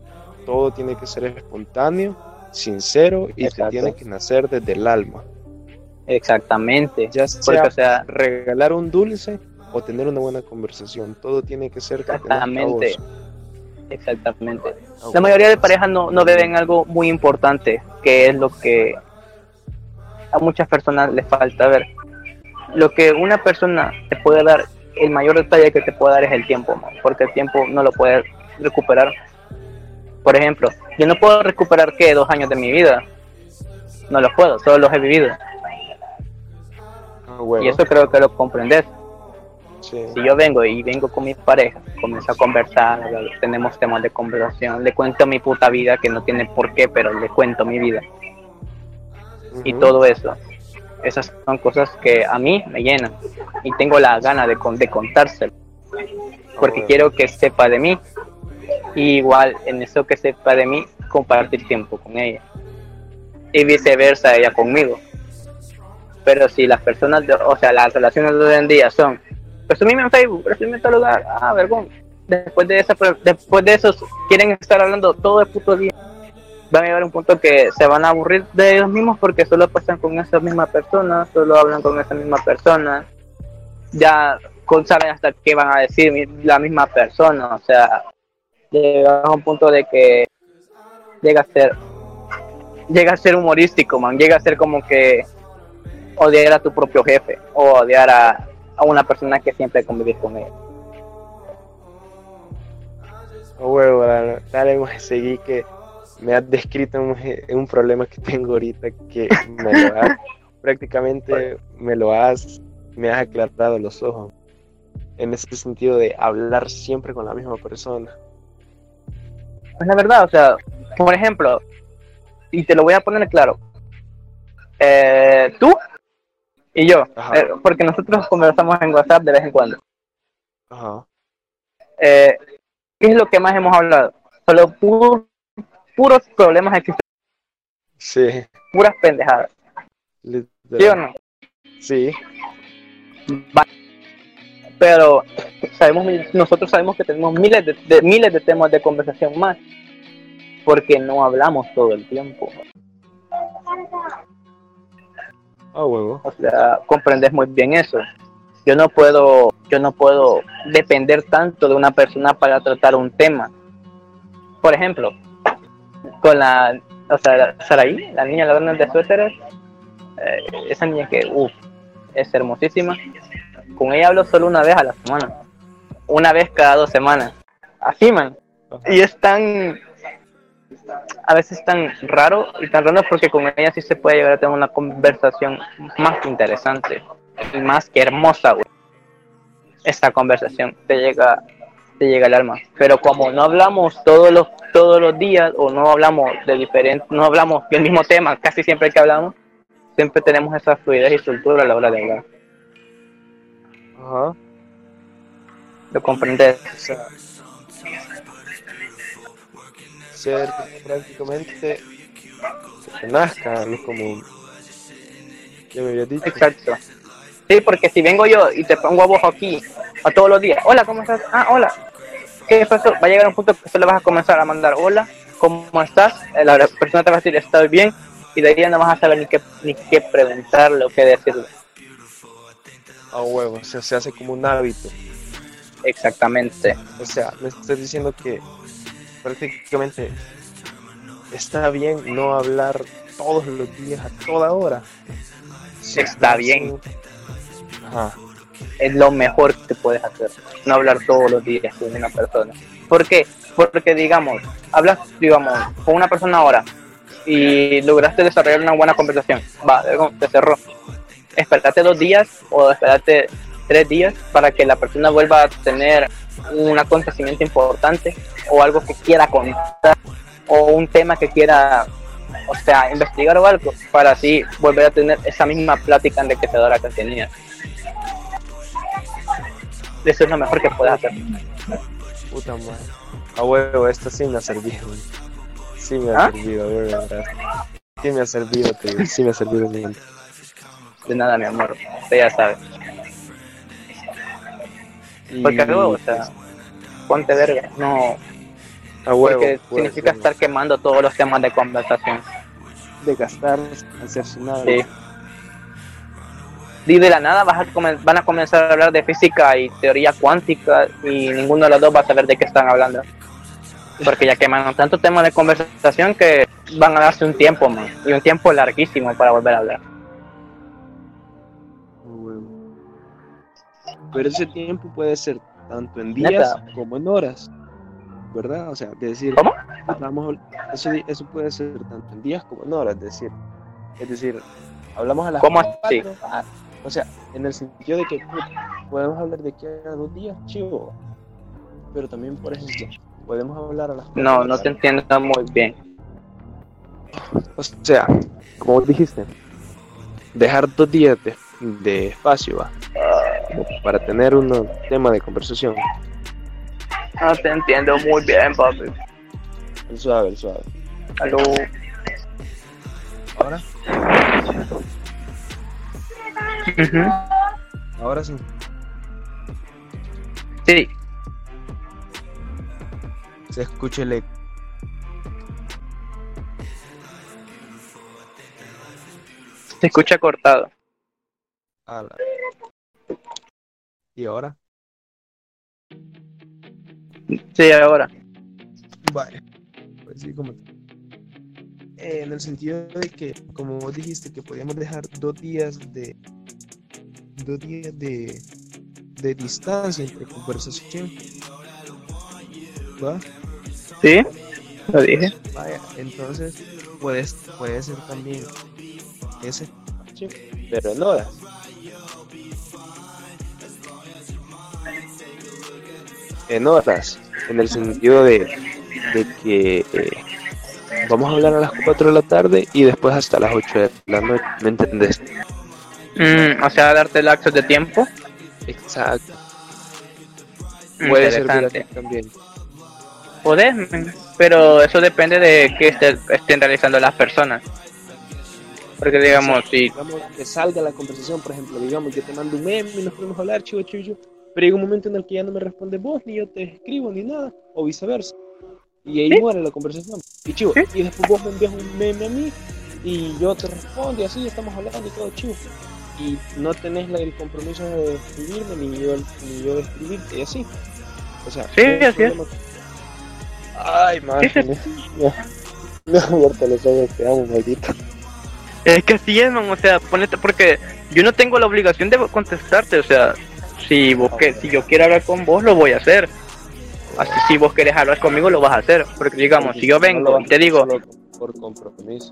todo tiene que ser espontáneo, sincero y Exacto. que tiene que nacer desde el alma. Exactamente. Ya Porque, sea o sea, regalar un dulce o tener una buena conversación, todo tiene que ser Exactamente. exactamente. La mayoría de parejas no, no ven algo muy importante, que es lo que a muchas personas les falta ver. Lo que una persona te puede dar, el mayor detalle que te puede dar es el tiempo, porque el tiempo no lo puedes recuperar. Por ejemplo, yo no puedo recuperar, ¿qué? Dos años de mi vida. No los puedo, solo los he vivido. Y eso creo que lo comprendes. Sí. Si yo vengo y vengo con mi pareja, comienzo a conversar, tenemos temas de conversación, le cuento mi puta vida, que no tiene por qué, pero le cuento mi vida. Y todo eso. Esas son cosas que a mí me llenan. Y tengo la gana de, con- de contárselo. Porque quiero que sepa de mí. Y igual en eso que sepa de mí, compartir tiempo con ella. Y viceversa ella conmigo. Pero si las personas, de- o sea, las relaciones de hoy en día son, presumime en Facebook, presumime en tal lugar, ah, vergón. Después de, esa, después de eso quieren estar hablando todo el puto día. Van a llegar un punto que se van a aburrir de ellos mismos porque solo pasan con esa misma persona, solo hablan con esa misma persona. Ya saben hasta qué van a decir la misma persona, o sea, llega a un punto de que llega a ser llega a ser humorístico, man, llega a ser como que odiar a tu propio jefe o odiar a, a una persona que siempre convivís con él. A huevo, dale, dale, seguí que me has descrito un, un problema que *laughs* tengo ahorita que me lo has, *laughs* prácticamente me lo has, me has aclarado los ojos. En ese sentido de hablar siempre con la misma persona. Es la verdad, o sea, por ejemplo, y te lo voy a poner claro, eh, tú y yo, eh, porque nosotros conversamos en WhatsApp de vez en cuando. Ajá. Eh, ¿Qué es lo que más hemos hablado? Solo pu- puros problemas existentes, Sí. puras pendejadas. literal. ¿Sí o no? Sí. Pero sabemos, nosotros sabemos que tenemos miles de, de- miles de temas de conversación más, porque no hablamos todo el tiempo. A huevo. O sea, comprendes muy bien eso. Yo no puedo, yo no puedo depender tanto de una persona para tratar un tema. Por ejemplo, con la, o sea, Saraí, la niña ladrona de suéteres, eh, esa niña que, uff, es hermosísima. Con ella hablo solo una vez a la semana, una vez cada dos semanas. Así, man. Y es tan, a veces tan raro y tan raro porque con ella sí se puede llegar a tener una conversación más que interesante y más que hermosa, güey. Esta conversación te llega, te llega al alma. Pero como no hablamos todos los, todos los días o no hablamos de diferentes, no hablamos del mismo tema casi siempre que hablamos, siempre tenemos esa fluidez y soltura a la hora de hablar. Ajá. ¿Lo comprendes? O sea, ser prácticamente que nazca, ya me habías dicho. Exacto. Sí, porque si vengo yo y te pongo a vos aquí a todos los días, hola, ¿cómo estás? Ah, hola. ¿Qué pasó? Va a llegar un punto que solo vas a comenzar a mandar hola, ¿cómo estás? Eh, La persona te va a decir, estoy bien, y de ahí ya no vas a saber ni qué, ni qué preguntarle o qué decirle. A huevo, o sea, se hace como un hábito. Exactamente. O sea, me estás diciendo que prácticamente está bien no hablar todos los días a toda hora. Sí, Está bien. Ajá. Es lo mejor que puedes hacer. No hablar todos los días con una persona. ¿Por qué? Porque, digamos, hablas, digamos, con una persona ahora y lograste desarrollar una buena conversación. Va, te cerró. Espérate dos días o espérate tres días para que la persona vuelva a tener un acontecimiento importante o algo que quiera contar o un tema que quiera, o sea, investigar o algo para así volver a tener esa misma plática enriquecedora que tenía. Eso es lo mejor que puedes hacer. Puta madre. A huevo, esto sí me ha servido. güey. Sí me ha ¿Ah? servido, güey, verdad. Sí me ha servido, te digo, sí me ha servido bien. De nada, mi amor. Usted ya sabe. Y, Porque luego, o sea, ponte verga. No, a huevo, porque significa estar quemando todos los temas de conversación. de gastar, hacerse nada. Sí. Y de la nada vas a van a comenzar a hablar de física y teoría cuántica y ninguno de los dos va a saber de qué están hablando. Porque ya queman tanto temas de conversación que van a darse un tiempo, man, y un tiempo larguísimo para volver a hablar. Huevo. Pero ese tiempo puede ser tanto en días Neta. como en horas, ¿verdad? O sea, de decir, ¿Cómo? hablamos, eso, eso puede ser tanto en días como en horas, es decir, es decir, hablamos a las ¿Cómo cuatro, así? O sea, en el sentido de que podemos hablar de que a dos días, chivo. Pero también, por ejemplo, podemos hablar a las No, no te entiendo muy bien. O sea, como dijiste, dejar dos días de, de espacio para tener un tema de conversación. No te entiendo muy bien, papi. El suave, el suave. Aló. Ahora, Ujú. ahora sí. Sí, Se escucha el eco. se escucha cortado. ¿Y ahora? Sí, ahora. Vale. Pues sí, como. Eh, en el sentido de que, como vos dijiste, que podíamos dejar dos días de. Dos días de. de distancia entre conversación. ¿Va? Sí, lo dije. Vaya, entonces puedes, puede ser también ese pero en horas. En horas, en el sentido de, de que eh, vamos a hablar a las 4 de la tarde y después hasta las 8 de la noche, ¿me entendés? Mm, o sea, darte lapsos de tiempo. Exacto. Puede ser también. Podés, pero eso depende de qué esté- estén realizando las personas. Porque digamos, si digamos que salga la conversación, por ejemplo, digamos, yo te mando un meme y nos podemos hablar, chivo, chivo, chivo, pero llega un momento en el que ya no me respondes vos, ni yo te escribo, ni nada, o viceversa. Y ahí Sí. muere la conversación. Y chivo, Sí. y después vos me envías un meme a mí y yo te respondo y así estamos hablando y todo chivo. Y no tenés el compromiso de escribirme, ni yo, ni yo de escribirte, y así. O sea, Sí, así es. Ay, madre. No, los ojos te amo, maldito. Es que así es, man, o sea, ponete porque yo no tengo la obligación de contestarte, o sea, si vos que, si yo quiero hablar con vos, lo voy a hacer. Así si vos querés hablar conmigo, lo vas a hacer. Porque digamos, si yo vengo y te digo, por compromiso.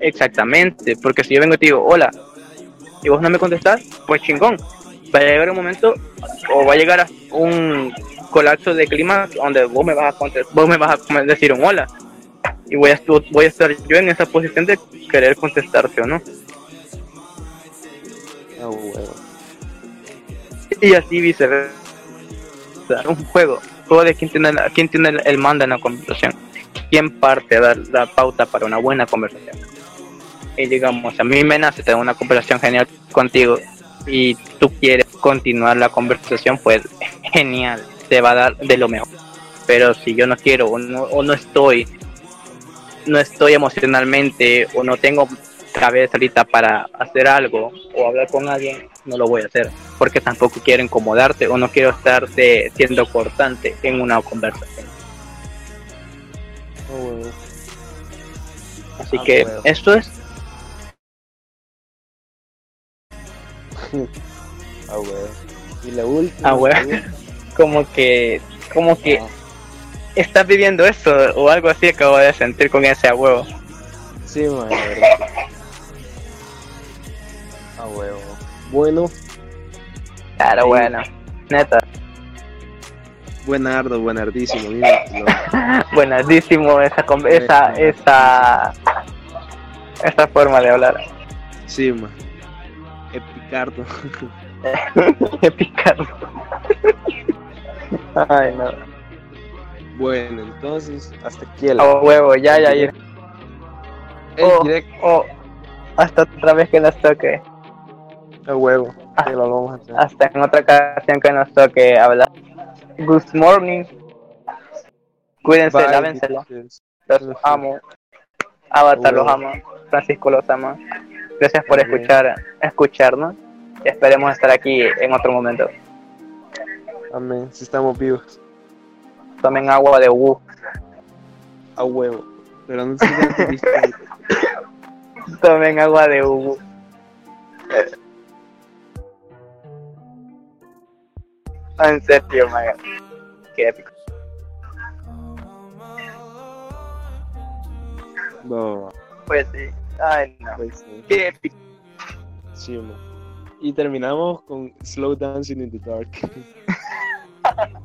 exactamente, porque si yo vengo y te digo, hola, y vos no me contestás, pues chingón. Va a llegar un momento, o va a llegar a un colapso de clima donde vos me vas a contestar, vos me vas a decir un hola. Y voy a, voy a estar yo en esa posición de querer contestarte o no. Ah, y así viceversa. Un juego, juego de quién tiene, la- quién tiene el, el en la conversación, quién parte a dar la pauta para una buena conversación. Y digamos, a mí me nace tener una conversación genial contigo y tú quieres continuar la conversación, pues genial, te va a dar de lo mejor. Pero si yo no quiero o no, o no estoy, no estoy emocionalmente o no tengo cabeza ahorita para hacer algo o hablar con alguien, no lo voy a hacer porque tampoco quiero incomodarte o no quiero estarte siendo cortante en una conversación. Huevo. Así Ah, que bueno. esto es *laughs* Ah. Y la última. Ah, *laughs* como que, como que Ah, estás viviendo eso o algo así acabo de sentir con ese a huevo. sí, man, la verdad. Ah, huevo. Bueno, Claro, bueno, neta, buenardo, buenardísimo. mira, *laughs* buenísimo esa, esa, esa, esa forma de hablar. Sí, man. Epicardo. *laughs* Picardo. *laughs* Ay, no. Bueno, entonces, hasta aquí el. A huevo, ya, ya, ya. el oh. directo. Oh, hasta otra vez que nos toque. A huevo. Ah. Que lo vamos a hacer. Hasta en otra ocasión que nos toque hablar. Good morning. Cuídense, Bye, lávensela. bitches. Los amo. Avatar los ama. Francisco los ama. Gracias por bien. escuchar, escucharnos. Esperemos estar aquí en otro momento. Amén. Si estamos vivos. Tomen agua de Wu. A huevo. Pero no se. *laughs* Tomen agua de Wu. *laughs* En serio, man. Qué épico. No, Pues sí. Ay, no. pues sí. Qué épico. Sí, man. y terminamos con Slow Dancing in the Dark. *laughs*